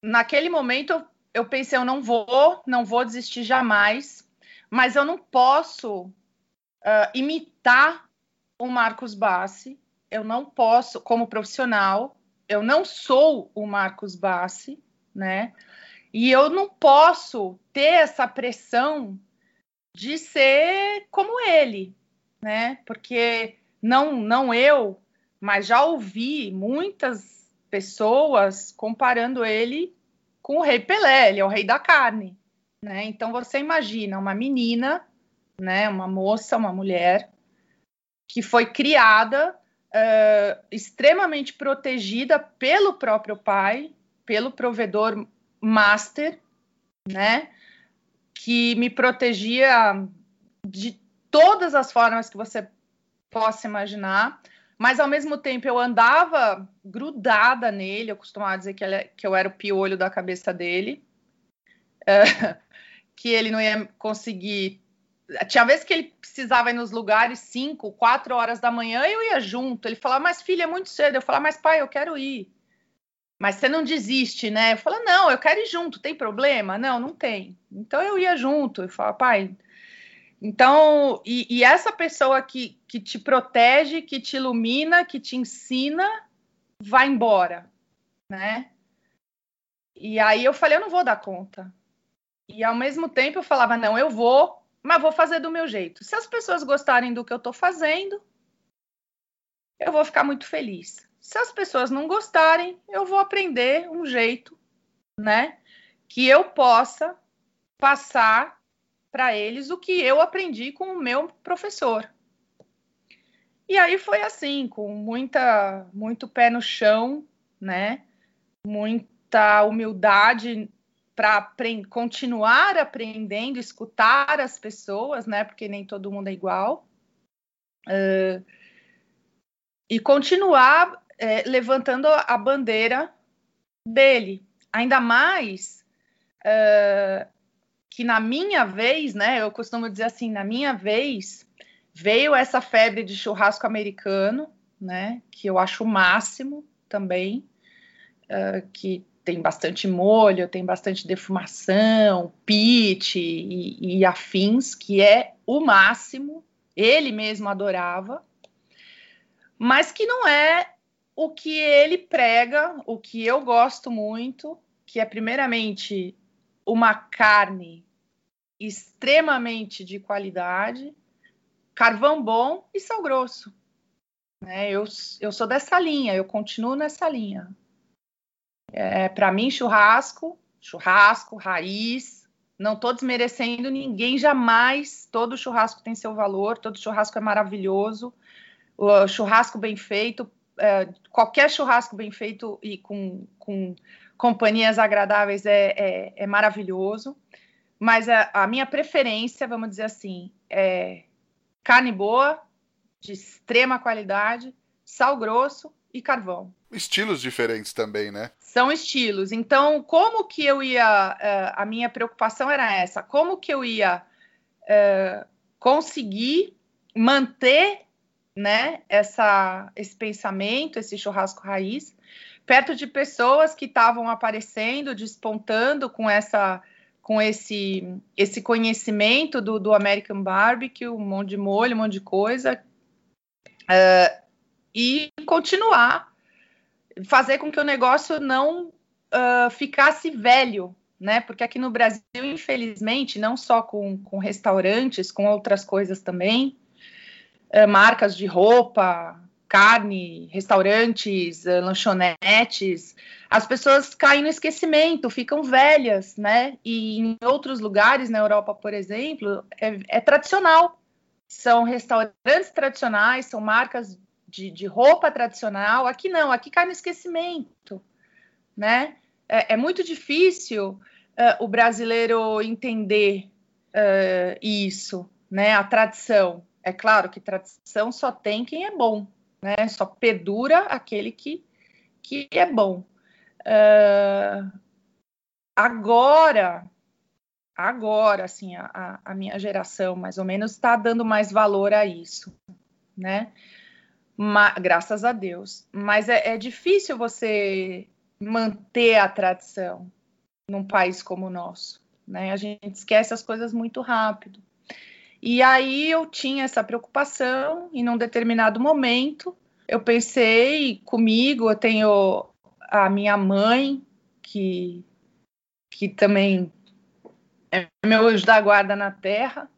naquele momento, eu, pensei, eu não vou, não vou desistir jamais, mas eu não posso uh, imitar o Marcos Bassi, eu não posso, como profissional, eu não sou o Marcos Bassi, né? E eu não posso ter essa pressão de ser como ele, né? Porque não, não eu, mas já ouvi muitas pessoas comparando ele com o rei Pelé, ele é o rei da carne, né? Então você imagina uma menina, né, uma moça, uma mulher que foi criada uh, extremamente protegida pelo próprio pai, pelo provedor master, né? Que me protegia de todas as formas que você possa imaginar, mas ao mesmo tempo eu andava grudada nele, eu costumava dizer que, ele, que eu era o piolho da cabeça dele, é, que ele não ia conseguir. Tinha vezes que ele precisava ir nos lugares 5, 4 horas da manhã, eu ia junto. Ele falava, mas filha, é muito cedo. Eu falava, mas pai, eu quero ir. Mas você não desiste, né? Eu falo, não, eu quero ir junto, tem problema? Não, não tem. Então eu ia junto e falava, pai. Então, e, e, essa pessoa que, que te protege, que te ilumina, que te ensina, vai embora, né? E aí eu falei, eu não vou dar conta. E ao mesmo tempo eu falava, não, eu vou, mas vou fazer do meu jeito. Se as pessoas gostarem do que eu estou fazendo, eu vou ficar muito feliz. Se as pessoas não gostarem, eu vou aprender um jeito, né, que eu possa passar para eles o que eu aprendi com o meu professor. E aí foi assim, com muita, muito pé no chão, né? Muita humildade para continuar aprendendo, escutar as pessoas, né? Porque nem todo mundo é igual. Uh, e continuar é, levantando a bandeira dele. Ainda mais uh, que na minha vez, né? Eu costumo dizer assim, na minha vez, veio essa febre de churrasco americano, né? Que eu acho o máximo também, uh, que tem bastante molho, tem bastante defumação, pit e, e afins, que é o máximo. Ele mesmo adorava, mas que não é o que ele prega, o que eu gosto muito, que é primeiramente uma carne extremamente de qualidade, carvão bom e sal grosso. Né? Eu, eu sou dessa linha, eu continuo nessa linha. É, Para mim, churrasco, churrasco, raiz, não estou desmerecendo ninguém jamais. Todo churrasco tem seu valor, todo churrasco é maravilhoso. O churrasco bem feito, é, qualquer churrasco bem feito e com, com companhias agradáveis é, é, é maravilhoso. Mas a, a, minha preferência, vamos dizer assim, é carne boa, de extrema qualidade, sal grosso e carvão. Estilos diferentes também, né? São estilos. Então, como que eu ia. Uh, a minha preocupação era essa: como que eu ia uh, conseguir manter né, essa, esse pensamento, esse churrasco raiz, perto de pessoas que estavam aparecendo, despontando com essa com esse esse conhecimento do, do American Barbecue, um monte de molho, um monte de coisa, uh, e continuar fazer com que o negócio não uh, ficasse velho, né? Porque aqui no Brasil, infelizmente, não só com, com restaurantes, com outras coisas também, uh, marcas de roupa, carne, restaurantes, uh, lanchonetes, as pessoas caem no esquecimento, ficam velhas, né? E em outros lugares, na Europa, por exemplo, é, é tradicional. São restaurantes tradicionais, são marcas de, de roupa tradicional. Aqui não, aqui cai no esquecimento, né? É, é muito difícil uh, o brasileiro entender uh, isso, né? A tradição. É claro que tradição só tem quem é bom, né? Só perdura aquele que, que é bom. Uh, agora, agora, assim, a, a minha geração, mais ou menos, está dando mais valor a isso, né? graças a Deus. Mas é, é difícil você manter a tradição num país como o nosso. Né? A gente esquece as coisas muito rápido. E aí eu tinha essa preocupação, e num determinado momento eu pensei comigo, eu tenho a minha mãe, que, que também é meu anjo da guarda na terra,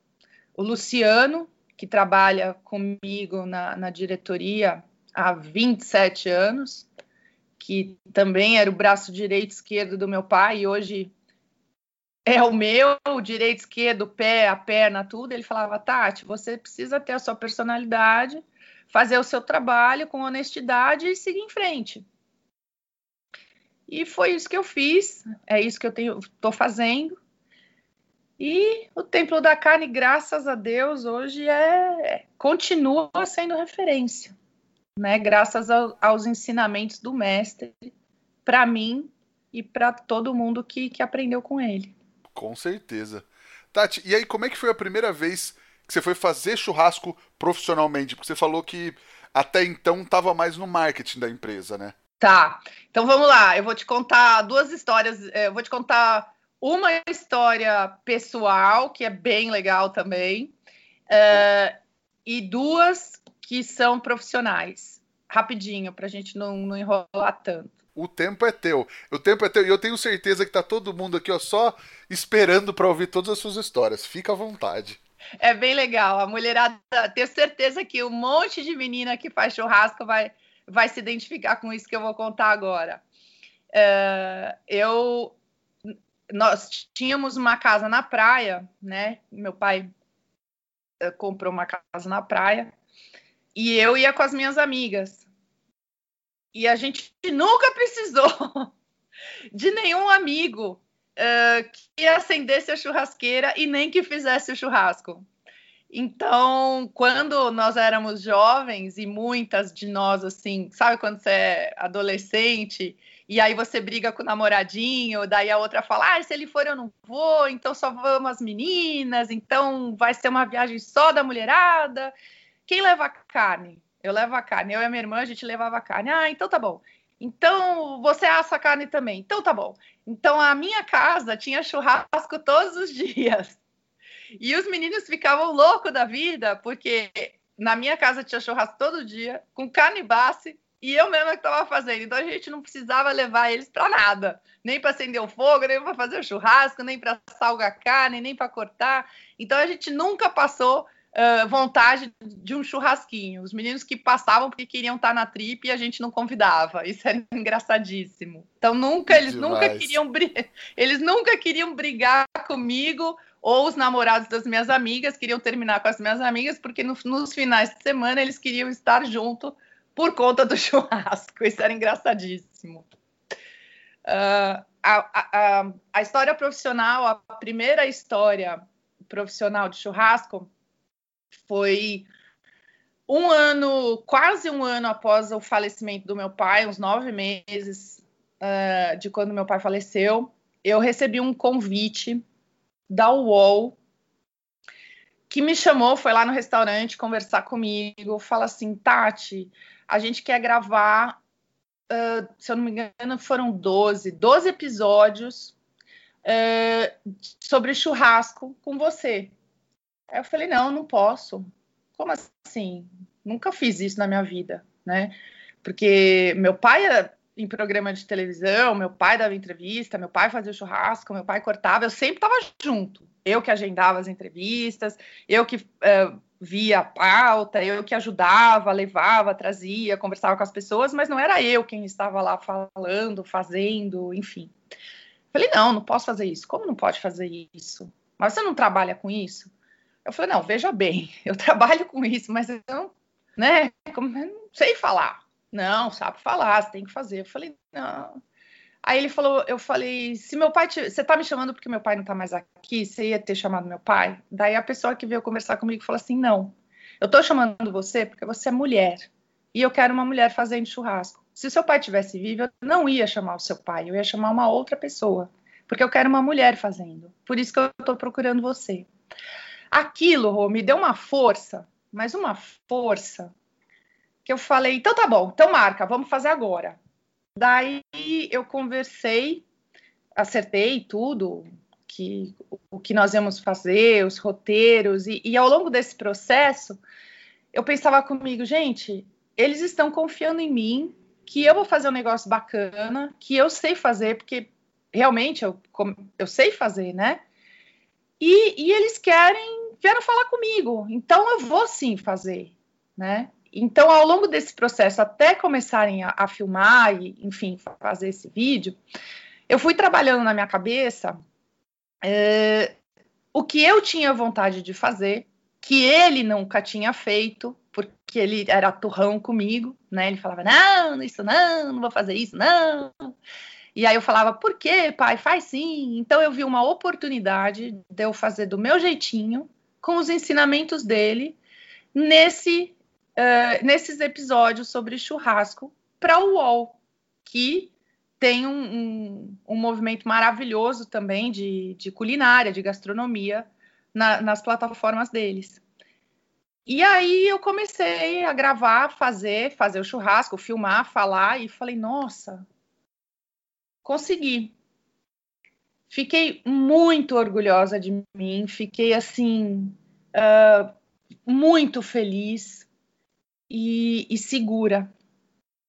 o Luciano, que trabalha comigo na, na diretoria há 27 anos, que também era o braço direito e esquerdo do meu pai, e hoje é o meu, o direito, esquerdo, o pé, a perna, tudo. Ele falava, Tati, você precisa ter a sua personalidade, fazer o seu trabalho com honestidade e seguir em frente. E foi isso que eu fiz, é isso que eu estou fazendo. E o Templo da Carne, graças a Deus, hoje é continua sendo referência, né? Graças ao, aos ensinamentos do mestre, para mim e para todo mundo que, que aprendeu com ele. Com certeza. Tati, e aí como é que foi a primeira vez que você foi fazer churrasco profissionalmente? Porque você falou que até então estava mais no marketing da empresa, né? Tá. Então vamos lá. Eu vou te contar duas histórias. É, eu vou te contar uma história pessoal, que é bem legal também, uh, e duas que são profissionais. Rapidinho, para a gente não, não enrolar tanto. O tempo é teu. O tempo é teu. E eu tenho certeza que tá todo mundo aqui ó, só esperando para ouvir todas as suas histórias. Fica à vontade. É bem legal. A mulherada, tenho certeza que um monte de menina que faz churrasco vai, vai se identificar com isso que eu vou contar agora. Uh, eu nós tínhamos uma casa na praia, né? Meu pai uh, comprou uma casa na praia e eu ia com as minhas amigas. E a gente nunca precisou de nenhum amigo uh, que acendesse a churrasqueira e nem que fizesse o churrasco. Então, quando nós éramos jovens e muitas de nós, assim, sabe quando você é adolescente e aí você briga com o namoradinho, daí a outra fala, ah, se ele for eu não vou, então só vamos as meninas, então vai ser uma viagem só da mulherada. Quem leva carne? Eu levo a carne. Eu e a minha irmã, a gente levava a carne. Ah, então tá bom. Então você assa a carne também. Então tá bom. Então a minha casa tinha churrasco todos os dias. E os meninos ficavam loucos da vida, porque na minha casa tinha churrasco todo dia, com carne base, e eu mesma que estava fazendo. Então a gente não precisava levar eles para nada, nem para acender o fogo, nem para fazer o churrasco, nem para salgar carne, nem para cortar. Então a gente nunca passou uh, vontade de um churrasquinho. Os meninos que passavam porque queriam estar na trip e a gente não convidava. Isso era engraçadíssimo. Então nunca eles Demais. nunca queriam eles nunca queriam brigar comigo ou os namorados das minhas amigas queriam terminar com as minhas amigas, porque no, nos finais de semana eles queriam estar junto por conta do churrasco. Isso era engraçadíssimo. Uh, a, a, a, história profissional, a primeira história profissional de churrasco foi um ano, quase um ano após o falecimento do meu pai, uns nove meses uh, de quando meu pai faleceu, eu recebi um convite da UOL, que me chamou, foi lá no restaurante conversar comigo, fala assim, Tati, a gente quer gravar, uh, se eu não me engano, foram 12, 12 episódios uh, sobre churrasco com você. Aí eu falei, não, não posso. Como assim? Nunca fiz isso na minha vida, né? Porque meu pai era em programa de televisão, meu pai dava entrevista, meu pai fazia churrasco, meu pai cortava, eu sempre estava junto. Eu que agendava as entrevistas, eu que uh, via a pauta, eu que ajudava, levava, trazia, conversava com as pessoas, mas não era eu quem estava lá falando, fazendo, enfim. Falei, não, não posso fazer isso. Como não pode fazer isso? Mas você não trabalha com isso? Eu falei, não, veja bem, eu trabalho com isso, mas eu não, né, como, eu não sei falar. Não, sabe falar, você tem que fazer. Eu falei, não. Aí ele falou, eu falei, se meu pai, te, você tá me chamando porque meu pai não tá mais aqui, você ia ter chamado meu pai? Daí a pessoa que veio conversar comigo falou assim, não, eu tô chamando você porque você é mulher e eu quero uma mulher fazendo churrasco. Se seu pai tivesse vivo, eu não ia chamar o seu pai, eu ia chamar uma outra pessoa, porque eu quero uma mulher fazendo. Por isso que eu tô procurando você. Aquilo, Rô, me deu uma força, mas uma força que eu falei, então tá bom, então marca, vamos fazer agora. Daí eu conversei, acertei tudo, que, o que nós íamos fazer, os roteiros, e, e ao longo desse processo, eu pensava comigo, gente, eles estão confiando em mim, que eu vou fazer um negócio bacana, que eu sei fazer, porque realmente eu, eu sei fazer, né? E, e eles querem, vieram falar comigo, então eu vou sim fazer, né? Então, ao longo desse processo, até começarem a, a filmar e, enfim, fazer esse vídeo, eu fui trabalhando na minha cabeça é, o que eu tinha vontade de fazer, que ele nunca tinha feito, porque ele era turrão comigo, né? Ele falava, não, isso não, não vou fazer isso, não. E aí eu falava, por quê, pai? Faz sim. Então eu vi uma oportunidade de eu fazer do meu jeitinho, com os ensinamentos dele, nesse uh, nesses episódios sobre churrasco para o UOL, que tem um, um, um, movimento maravilhoso também de, de culinária, de gastronomia na, nas plataformas deles. E aí eu comecei a gravar, fazer, fazer o churrasco, filmar, falar e falei, nossa, consegui. Fiquei muito orgulhosa de mim, fiquei assim uh, muito feliz e, e segura.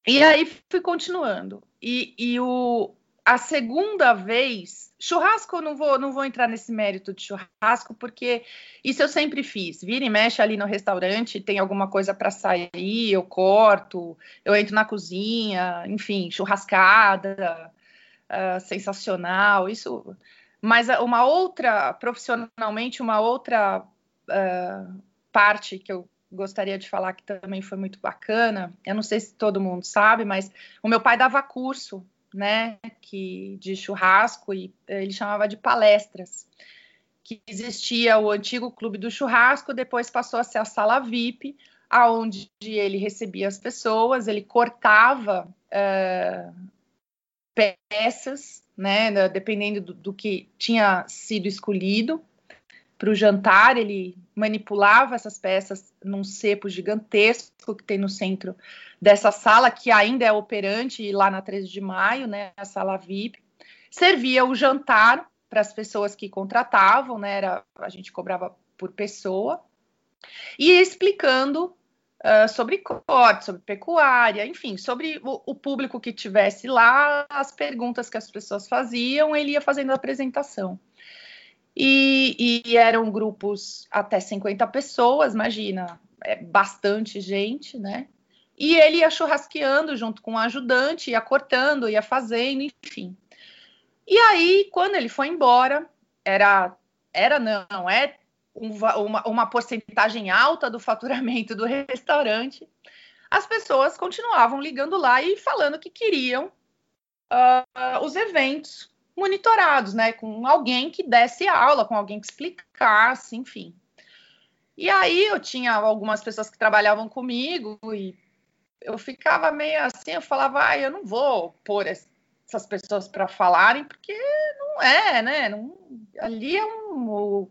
E aí fui continuando. E, e o, a segunda vez, churrasco, eu não vou, não vou entrar nesse mérito de churrasco, porque isso eu sempre fiz. Vira e mexe ali no restaurante, tem alguma coisa para sair, eu corto, eu entro na cozinha, enfim, churrascada, uh, sensacional, isso. Mas uma outra, profissionalmente, uma outra uh, parte que eu gostaria de falar que também foi muito bacana. Eu não sei se todo mundo sabe, mas o meu pai dava curso, né, que de churrasco e ele chamava de palestras. Que existia o antigo clube do churrasco, depois passou a ser a sala VIP, aonde ele recebia as pessoas, ele cortava uh, peças, né, dependendo do, do que tinha sido escolhido para o jantar, ele manipulava essas peças num cepo gigantesco que tem no centro dessa sala, que ainda é operante lá na 13 de maio, né, a sala VIP. Servia o jantar para as pessoas que contratavam, né, era, a gente cobrava por pessoa, e explicando uh, sobre corte, sobre pecuária, enfim, sobre o, o, público que tivesse lá, as perguntas que as pessoas faziam, ele ia fazendo a apresentação. E, e eram grupos até 50 pessoas, imagina, é bastante gente, né? E ele ia churrasqueando junto com o ajudante, ia cortando, ia fazendo, enfim. E aí, quando ele foi embora, era, era não, é uma, uma porcentagem alta do faturamento do restaurante, as pessoas continuavam ligando lá e falando que queriam uh, os eventos monitorados, né? Com alguém que desse aula, com alguém que explicasse, enfim. E aí eu tinha algumas pessoas que trabalhavam comigo e eu ficava meio assim, eu falava, ah, eu não vou pôr essas pessoas para falarem, porque não é, né? Não, ali é um,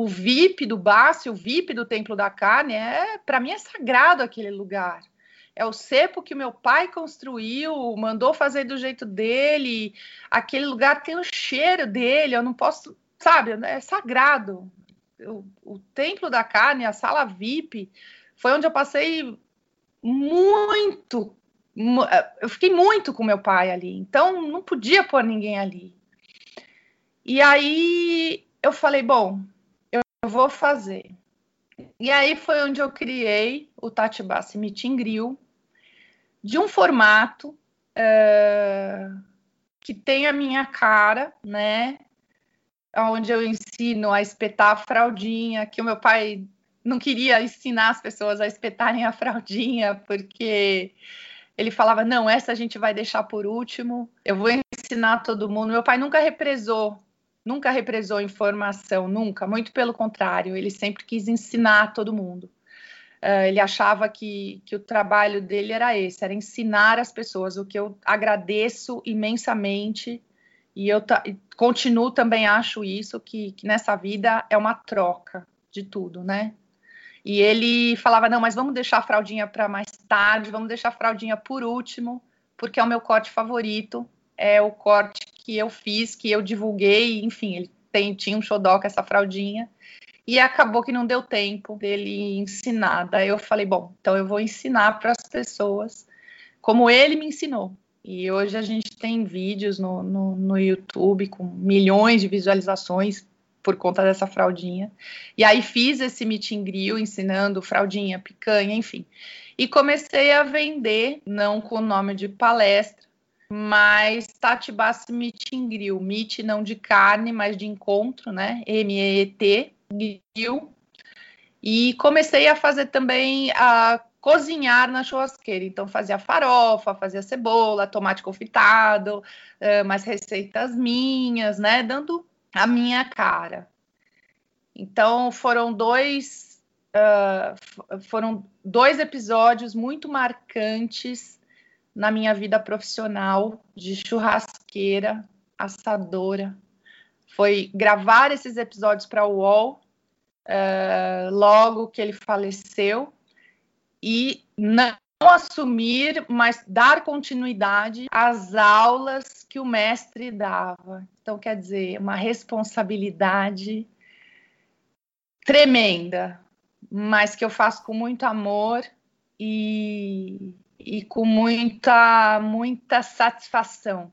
o, VIP do Bassi, o VIP do Templo da Carne, é para mim é sagrado aquele lugar é o cepo que meu pai construiu, mandou fazer do jeito dele, aquele lugar tem o cheiro dele, eu não posso, sabe, é sagrado. O, templo da carne, a sala VIP, foi onde eu passei muito, eu fiquei muito com meu pai ali, então não podia pôr ninguém ali. E aí eu falei, bom, vou fazer. E aí foi onde eu criei o Tati Bassi Meeting Grill, de um formato uh, que tem a minha cara, né? Onde eu ensino a espetar a fraldinha, que o meu pai não queria ensinar as pessoas a espetarem a fraldinha, porque ele falava: não, essa a gente vai deixar por último, eu vou ensinar todo mundo. Meu pai nunca represou, nunca represou informação, nunca, muito pelo contrário, ele sempre quis ensinar todo mundo. Uh, ele achava que, que o trabalho dele era esse, era ensinar as pessoas, o que eu agradeço imensamente e eu continuo também acho isso, que, que nessa vida é uma troca de tudo, né? E ele falava, não, mas vamos deixar a fraldinha para mais tarde, vamos deixar a fraldinha por último, porque é o meu corte favorito, é o corte que eu fiz, que eu divulguei, enfim, ele tem, tinha um xodó com essa fraldinha, e acabou que não deu tempo dele ensinar. Daí eu falei, bom, então eu vou ensinar para as pessoas como ele me ensinou. E hoje a gente tem vídeos no, no, no, YouTube com milhões de visualizações por conta dessa fraldinha. E aí fiz esse meet and grill ensinando fraldinha, picanha, enfim. E comecei a vender, não com o nome de palestra, mas Tati Bassi Meet and Grill. Meet não de carne, mas de encontro, né? M-E-E-T grill e comecei a fazer também a cozinhar na churrasqueira. Então fazia farofa, fazia cebola, tomate confitado, mais receitas minhas, né? Dando a minha cara. Então foram dois uh, foram dois episódios muito marcantes na minha vida profissional de churrasqueira, assadora, foi gravar esses episódios para o UOL uh, logo que ele faleceu e não assumir, mas dar continuidade às aulas que o mestre dava. Então, quer dizer, uma responsabilidade tremenda, mas que eu faço com muito amor e, e com muita, muita satisfação,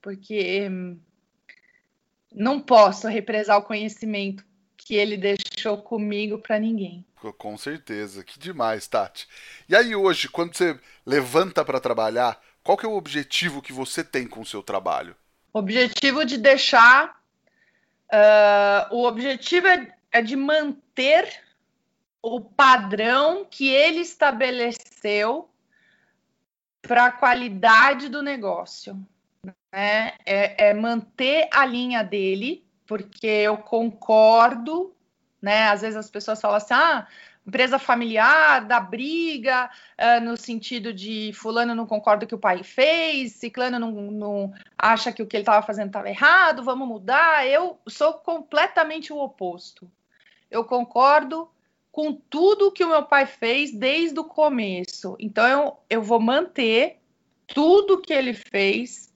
porque não posso represar o conhecimento que ele deixou comigo para ninguém. Com certeza, que demais, Tati. E aí hoje, quando você levanta para trabalhar, qual que é o objetivo que você tem com o seu trabalho? Objetivo de deixar, uh, o objetivo é, é de manter o padrão que ele estabeleceu para a qualidade do negócio. Né? É, é, manter a linha dele, porque eu concordo, né? Às vezes as pessoas falam assim: ah, empresa familiar, dá briga, uh, no sentido de fulano não concorda que o pai fez, ciclano não, não acha que o que ele estava fazendo estava errado, vamos mudar. Eu sou completamente o oposto. Eu concordo com tudo que o meu pai fez desde o começo. Então eu, eu vou manter tudo que ele fez,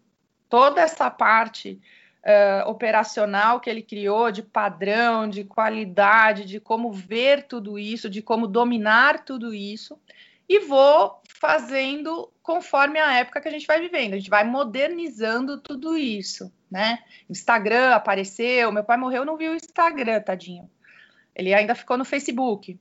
toda essa parte uh, operacional que ele criou, de padrão, de qualidade, de como ver tudo isso, de como dominar tudo isso, e vou fazendo conforme a época que a gente vai vivendo. A gente vai modernizando tudo isso, né? Instagram apareceu, meu pai morreu, não viu o Instagram, tadinho. Ele ainda ficou no Facebook.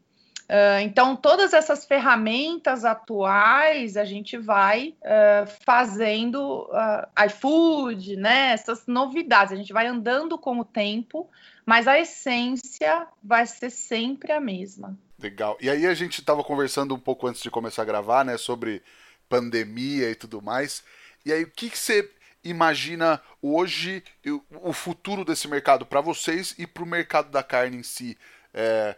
Uh, então, todas essas ferramentas atuais a gente vai uh, fazendo uh, iFood, né? Essas novidades, a gente vai andando com o tempo, mas a essência vai ser sempre a mesma. Legal. E aí a gente estava conversando um pouco antes de começar a gravar, né, sobre pandemia e tudo mais. E aí, o que, que você imagina hoje o futuro desse mercado para vocês e para o mercado da carne em si? É,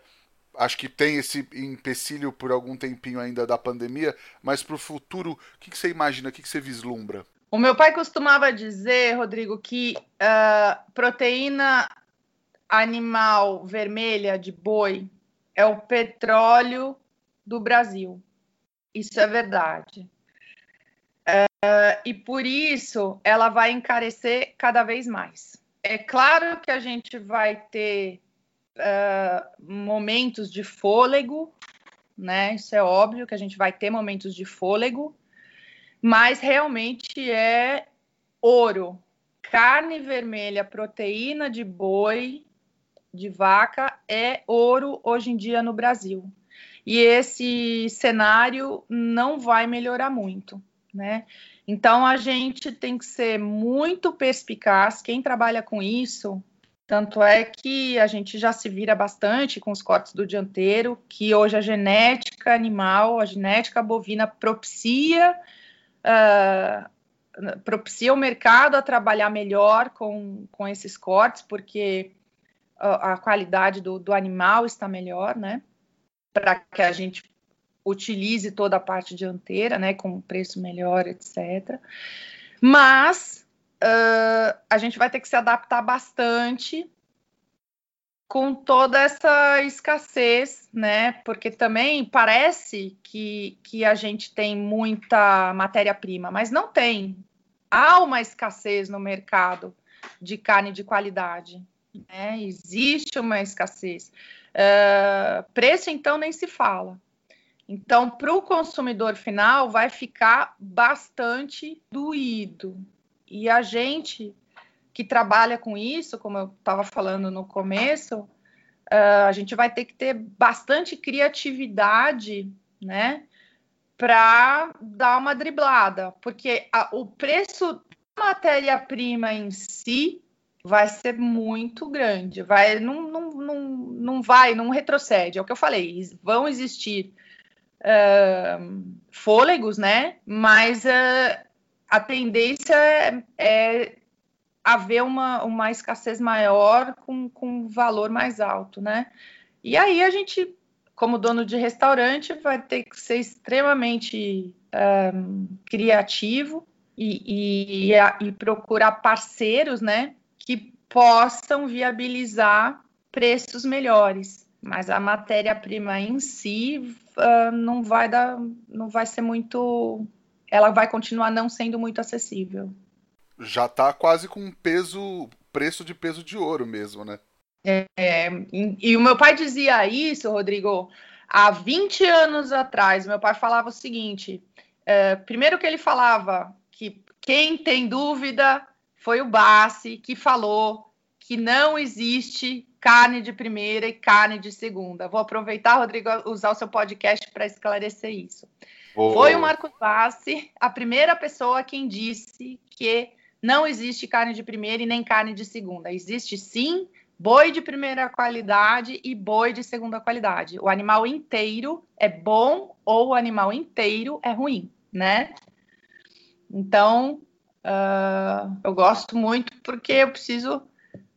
acho que tem esse empecilho por algum tempinho ainda da pandemia, mas para o futuro, o que, que, você imagina, o que, que, você vislumbra? O meu pai costumava dizer, Rodrigo, que uh, proteína animal vermelha de boi é o petróleo do Brasil. Isso é verdade. Uh, e por isso ela vai encarecer cada vez mais. É claro que a gente vai ter uh, momentos de fôlego, né? Isso é óbvio que a gente vai ter momentos de fôlego, mas realmente é ouro. Carne vermelha, proteína de boi, de vaca, é ouro hoje em dia no Brasil. E esse cenário não vai melhorar muito, né? Então a gente tem que ser muito perspicaz. Quem trabalha com isso tanto é que a gente já se vira bastante com os cortes do dianteiro, que hoje a genética animal, a genética bovina propicia, uh, propicia o mercado a trabalhar melhor com, com esses cortes, porque a, a qualidade do, do animal está melhor, né? Para que a gente utilize toda a parte dianteira, né? Com preço melhor, etc. Mas uh, a gente vai ter que se adaptar bastante com toda essa escassez, né? Porque também parece que, que a gente tem muita matéria-prima, mas não tem. Há uma escassez no mercado de carne de qualidade. Né? Existe uma escassez. Uh, preço, então, nem se fala. Então, para o consumidor final, vai ficar bastante doído. E a gente que trabalha com isso, como eu estava falando no começo, uh, a gente vai ter que ter bastante criatividade, né, para dar uma driblada, porque a, o preço da matéria-prima em si vai ser muito grande, vai não, não, não, não vai, não retrocede, é o que eu falei, vão existir uh, fôlegos, né, mas uh, a tendência é, é haver uma, uma escassez maior com, com valor mais alto, né? E aí a gente, como dono de restaurante, vai ter que ser extremamente um, criativo e, e, e, procurar parceiros, né, que possam viabilizar preços melhores. Mas a matéria-prima em si uh, não vai dar, não vai ser muito ela vai continuar não sendo muito acessível. Já está quase com peso, preço de peso de ouro mesmo, né? É, e, e o meu pai dizia isso, Rodrigo, há 20 anos atrás. Meu pai falava o seguinte: é, primeiro que ele falava que quem tem dúvida foi o Bassi que falou que não existe carne de primeira e carne de segunda. Vou aproveitar, Rodrigo, usar o seu podcast para esclarecer isso. Foi o Marco Bassi a primeira pessoa quem disse que não existe carne de primeira e nem carne de segunda. Existe sim boi de primeira qualidade e boi de segunda qualidade. O animal inteiro é bom ou o animal inteiro é ruim, né? Então, uh, eu gosto muito porque eu preciso,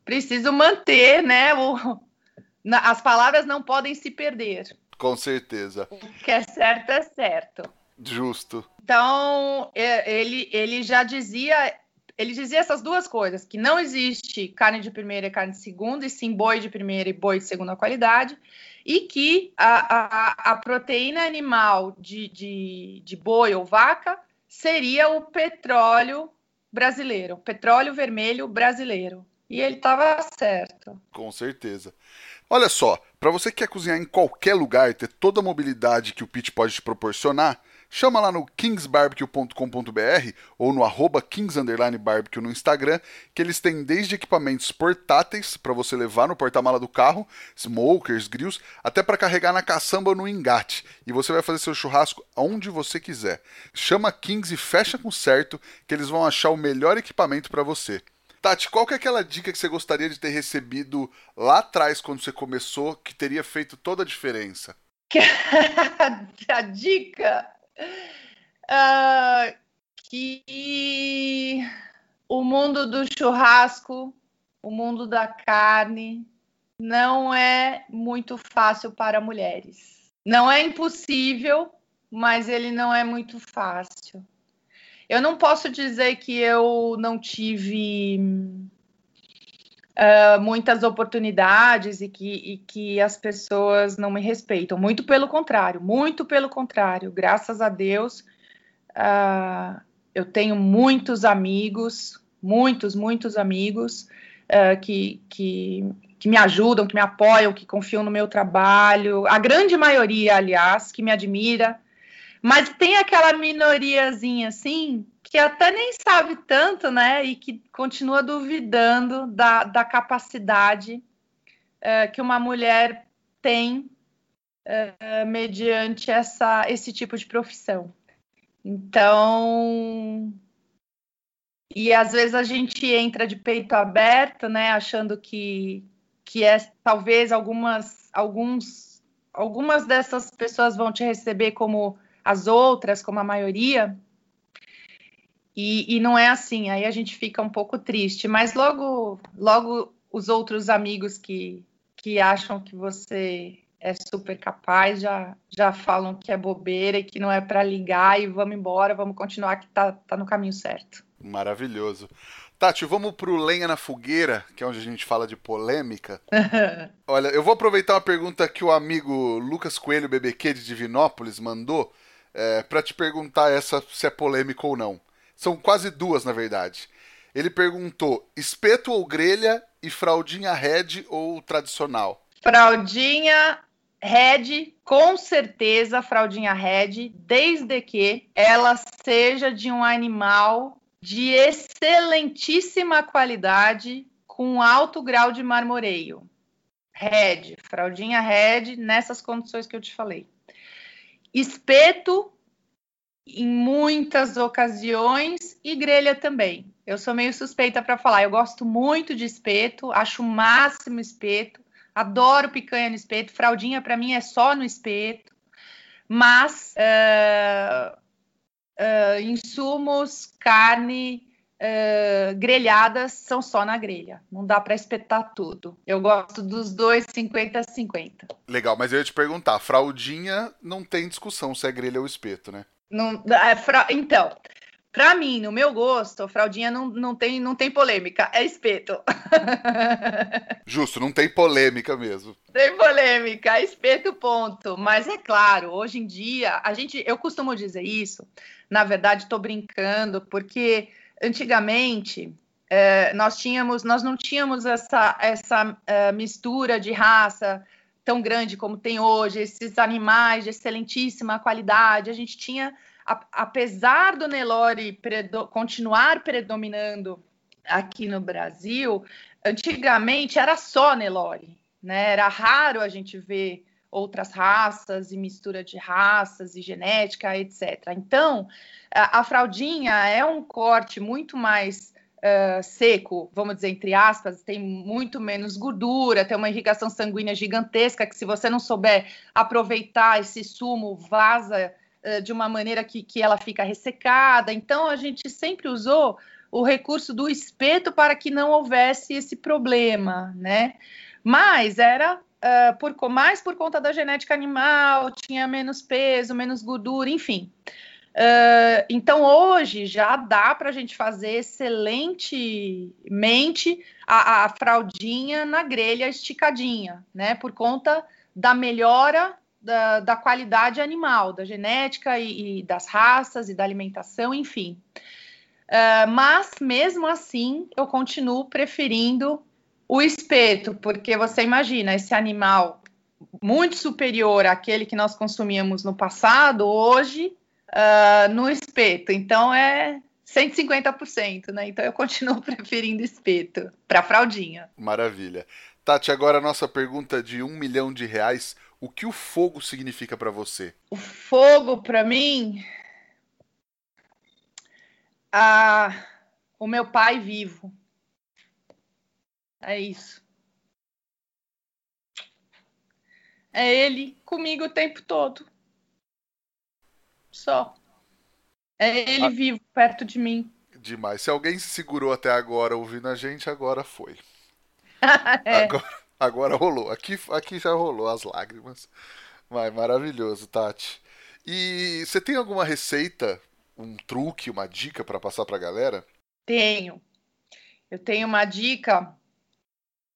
preciso manter, né? O, as palavras não podem se perder. Com certeza. O que é certo é certo. Justo. Então, ele, ele já dizia ele dizia essas duas coisas: que não existe carne de primeira e carne de segunda, e sim boi de primeira e boi de segunda qualidade, e que a, a, a proteína animal de, de, de boi ou vaca seria o petróleo brasileiro, petróleo vermelho brasileiro. E ele estava certo. Com certeza. Olha só, para você que quer cozinhar em qualquer lugar e ter toda a mobilidade que o Pit pode te proporcionar, Chama lá no kingsbarbecue.com.br ou no arroba kings_barbecue no Instagram, que eles têm desde equipamentos portáteis para você levar no porta-mala do carro, smokers, grills, até para carregar na caçamba ou no engate. E você vai fazer seu churrasco onde você quiser. Chama Kings e fecha com certo que eles vão achar o melhor equipamento para você. Tati, qual que é aquela dica que você gostaria de ter recebido lá atrás quando você começou que teria feito toda a diferença? a dica uh, que o mundo do churrasco, o mundo da carne, não é muito fácil para mulheres. Não é impossível, mas ele não é muito fácil. Eu não posso dizer que eu não tive uh, muitas oportunidades e que, e que as pessoas não me respeitam. Muito pelo contrário, muito pelo contrário. Graças a Deus, uh, eu tenho muitos amigos, muitos, muitos amigos uh, que, que, que me ajudam, que me apoiam, que confiam no meu trabalho. A grande maioria, aliás, que me admira. Mas tem aquela minoriazinha assim que até nem sabe tanto, né? E que continua duvidando da, da capacidade uh, que uma mulher tem uh, mediante essa, esse tipo de profissão. Então, e às vezes a gente entra de peito aberto, né? Achando que, que é talvez algumas, alguns, algumas dessas pessoas vão te receber como as outras, como a maioria, e, e, não é assim, aí a gente fica um pouco triste, mas logo, logo os outros amigos que, que acham que você é super capaz já, já falam que é bobeira e que não é para ligar e vamos embora, vamos continuar que tá, tá no caminho certo. Maravilhoso. Tati, vamos pro Lenha na Fogueira, que é onde a gente fala de polêmica. Olha, eu vou aproveitar uma pergunta que o amigo Lucas Coelho BBQ de Divinópolis mandou é, para te perguntar essa se é polêmico ou não. São quase duas, na verdade. Ele perguntou: espeto ou grelha e fraldinha red ou tradicional? Fraldinha red, com certeza, fraldinha red, desde que ela seja de um animal de excelentíssima qualidade com alto grau de marmoreio. Red, fraldinha red, nessas condições que eu te falei. Espeto em muitas ocasiões e grelha também. Eu sou meio suspeita para falar. Eu gosto muito de espeto, acho o máximo espeto, adoro picanha no espeto. Fraldinha para mim é só no espeto, mas uh, uh, insumos, carne, uh, grelhadas são só na grelha. Não dá para espetar tudo. Eu gosto dos dois 50-50. Legal, mas eu ia te perguntar: fraldinha não tem discussão se é grelha ou espeto, né? Não, é, fra... Então, para mim, no meu gosto, fraldinha não, não, tem, não tem polêmica, é espeto. Justo, não tem polêmica mesmo. Tem polêmica, é espeto, ponto. Mas é claro, hoje em dia, a gente, eu costumo dizer isso, na verdade, estou brincando, porque antigamente é, nós tínhamos, nós não tínhamos essa, essa é, mistura de raça tão grande como tem hoje, esses animais de excelentíssima qualidade. A gente tinha, apesar do Nelore predo, continuar predominando aqui no Brasil, antigamente era só Nelore, né? Era raro a gente ver outras raças e mistura de raças e genética, etc. Então, a, fraldinha é um corte muito mais uh, seco, vamos dizer, entre aspas, tem muito menos gordura, tem uma irrigação sanguínea gigantesca, que se você não souber aproveitar esse sumo, vaza uh, de uma maneira que, que ela fica ressecada. Então, a gente sempre usou o recurso do espeto para que não houvesse esse problema, né? Mas era uh, por, mais por conta da genética animal, tinha menos peso, menos gordura, enfim. Uh, então, hoje já dá para a gente fazer excelentemente a, a, fraldinha na grelha esticadinha, né? Por conta da melhora da, da qualidade animal, da genética e, e, das raças e da alimentação, enfim. Uh, mas, mesmo assim, eu continuo preferindo o espeto, porque você imagina esse animal muito superior àquele que nós consumíamos no passado, hoje uh, no espeto. Então é 150%, né? Então eu continuo preferindo espeto para fraldinha. Maravilha. Tati, agora a nossa pergunta de um milhão de reais. O que o fogo significa para você? O fogo, para mim, ah, o meu pai vivo. É isso. É ele comigo o tempo todo. Só. É ele ah. vivo perto de mim. Demais. Se alguém se segurou até agora ouvindo a gente, agora foi. é. agora, agora rolou. Aqui, aqui já rolou as lágrimas. Mas maravilhoso, Tati. E você tem alguma receita, um truque, uma dica para passar para a galera? Tenho. Eu tenho uma dica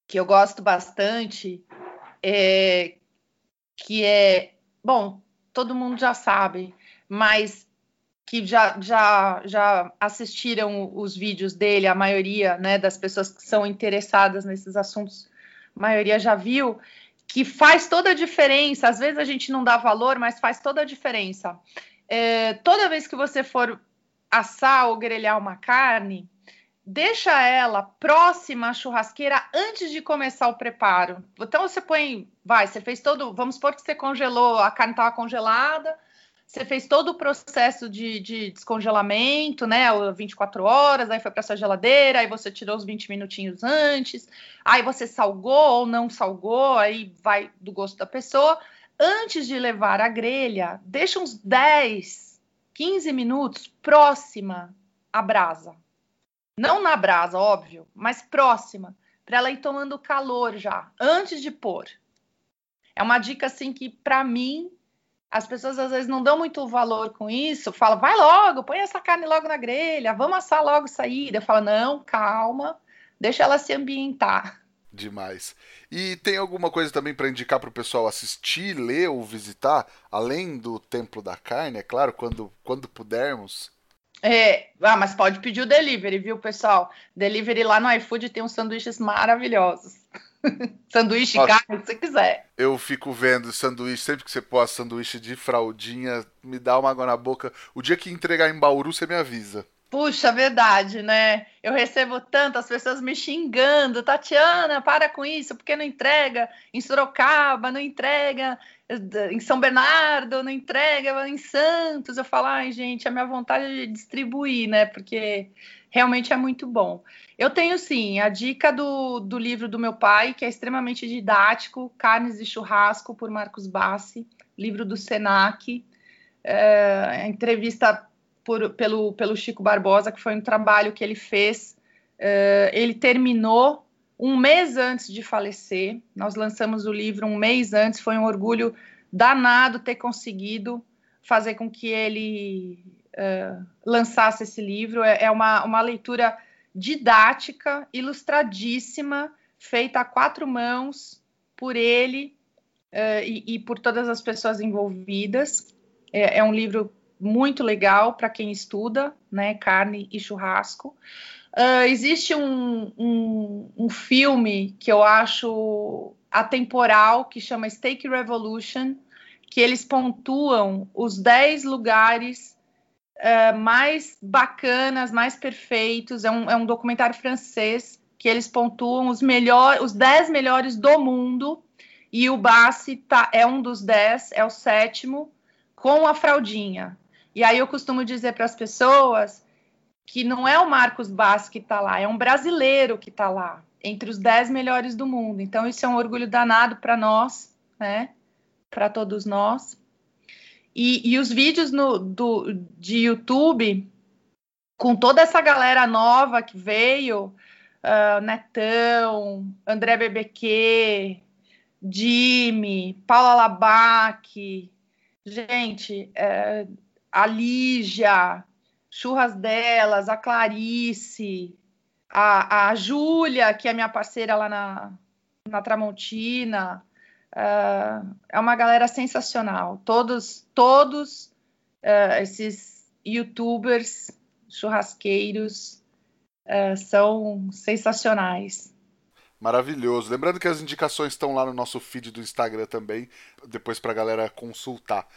que eu gosto bastante, é, que é, bom, todo mundo já sabe, mas que já, já, já assistiram os vídeos dele, a maioria né, das pessoas que são interessadas nesses assuntos, a maioria já viu, que faz toda a diferença. Às vezes a gente não dá valor, mas faz toda a diferença. É, toda vez que você for assar ou grelhar uma carne, deixa ela próxima à churrasqueira antes de começar o preparo. Então você põe, vai, você fez todo, vamos supor que você congelou, a carne estava congelada, você fez todo o processo de, de descongelamento, né? 24 horas, aí foi para essa geladeira, aí você tirou os 20 minutinhos antes, aí você salgou ou não salgou, aí vai do gosto da pessoa. Antes de levar à grelha, deixa uns 10, 15 minutos próxima à brasa. Não na brasa, óbvio, mas próxima, para ela ir tomando calor já, antes de pôr. É uma dica assim que para mim as pessoas às vezes não dão muito valor com isso, falam, vai logo, põe essa carne logo na grelha, vamos assar logo aí. Eu falo, não, calma, deixa ela se ambientar. Demais. E tem alguma coisa também para indicar para o pessoal assistir, ler ou visitar, além do Templo da Carne, é claro, quando, quando pudermos? É, ah, mas pode pedir o delivery, viu, pessoal? Delivery lá no iFood tem uns sanduíches maravilhosos. sanduíche, Nossa, carne, se você quiser. Eu fico vendo sanduíche, sempre que você posta sanduíche de fraldinha, me dá uma água na boca. O dia que entregar em Bauru, você me avisa. Puxa, verdade, né? Eu recebo tantas pessoas me xingando, Tatiana, para com isso, porque não entrega em Sorocaba, não entrega em São Bernardo, não entrega em Santos. Eu falo, ai, gente, a minha vontade é distribuir, né? Porque realmente é muito bom. Eu tenho sim a dica do, do livro do meu pai, que é extremamente didático, Carnes de Churrasco, por Marcos Bassi, livro do Senac, é, entrevista por, pelo, pelo Chico Barbosa, que foi um trabalho que ele fez. É, ele terminou um mês antes de falecer. Nós lançamos o livro um mês antes, foi um orgulho danado ter conseguido fazer com que ele uh, lançasse esse livro. É, é uma, uma leitura didática, ilustradíssima, feita a quatro mãos por ele uh, e, e, por todas as pessoas envolvidas. É, é um livro muito legal para quem estuda, né, carne e churrasco. Uh, existe um, um, um, filme que eu acho atemporal que chama Steak Revolution, que eles pontuam os 10 lugares uh, mais bacanas, mais perfeitos. É um, é um documentário francês que eles pontuam os melhores, os 10 melhores do mundo. E o Bassi tá, é um dos 10, é o sétimo, com a fraldinha. E aí eu costumo dizer para as pessoas que não é o Marcos Bass que está lá, é um brasileiro que está lá, entre os 10 melhores do mundo. Então, isso é um orgulho danado para nós, né? Para todos nós. E, e os vídeos no, do, de YouTube, com toda essa galera nova que veio, uh, Netão, André BBQ, Jimmy, Paula Labac, gente, uh, a Lígia, Churras Delas, a Clarice, a, a Júlia, que é minha parceira lá na, na Tramontina, uh, é uma galera sensacional. Todos, todos uh, esses youtubers, churrasqueiros, uh, são sensacionais. Maravilhoso. Lembrando que as indicações estão lá no nosso feed do Instagram também, depois para a galera consultar.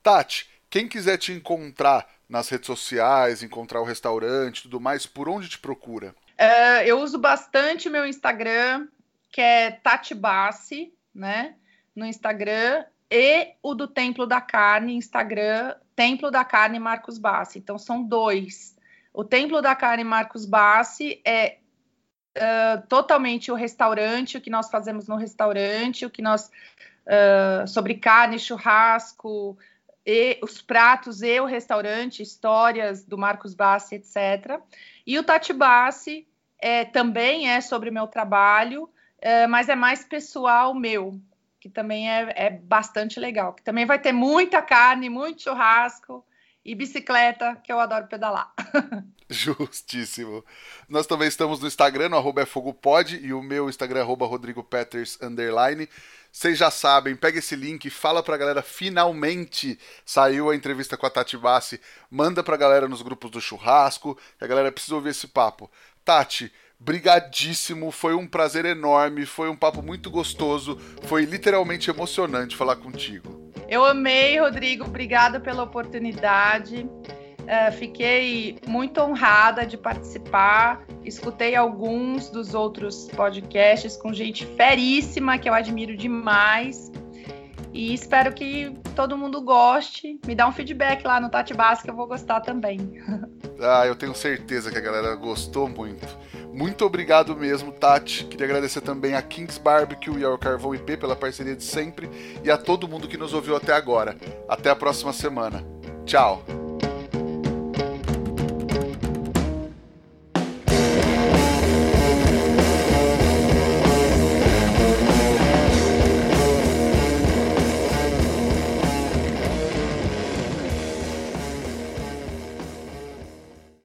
Tati, quem quiser te encontrar nas redes sociais, encontrar o restaurante tudo mais, por onde te procura? Uh, eu uso bastante meu Instagram, que é Tati Bassi, né? No Instagram, e o do Templo da Carne, Instagram, Templo da Carne Marcos Bassi. Então são dois. O Templo da Carne Marcos Bassi é uh, totalmente o restaurante, o que nós fazemos no restaurante, o que nós uh, sobre carne, churrasco, e os pratos e o restaurante, histórias do Marcos Bassi, etc. E o Tati Bassi é, também é sobre o meu trabalho, é, mas é mais pessoal meu, que também é, é bastante legal. Que também vai ter muita carne, muito churrasco e bicicleta, que eu adoro pedalar. Justíssimo. Nós também estamos no Instagram, no arroba é fogopod, e o meu Instagram é arroba rodrigopeters, underline. Vocês já sabem, pega esse link, fala pra galera, finalmente saiu a entrevista com a Tati Bassi, manda pra galera nos grupos do churrasco, a galera precisa ouvir esse papo. Tati, brigadíssimo, foi um prazer enorme, foi um papo muito gostoso, foi literalmente emocionante falar contigo. Eu amei, Rodrigo, obrigada pela oportunidade. Uh, fiquei muito honrada de participar. Escutei alguns dos outros podcasts com gente feríssima que eu admiro demais. E espero que todo mundo goste. Me dá um feedback lá no Tati Bass que eu vou gostar também. ah, eu tenho certeza que a galera gostou muito. Muito obrigado mesmo, Tati. Queria agradecer também a Kings Barbecue e ao Carvão IP pela parceria de sempre e a todo mundo que nos ouviu até agora. Até a próxima semana. Tchau.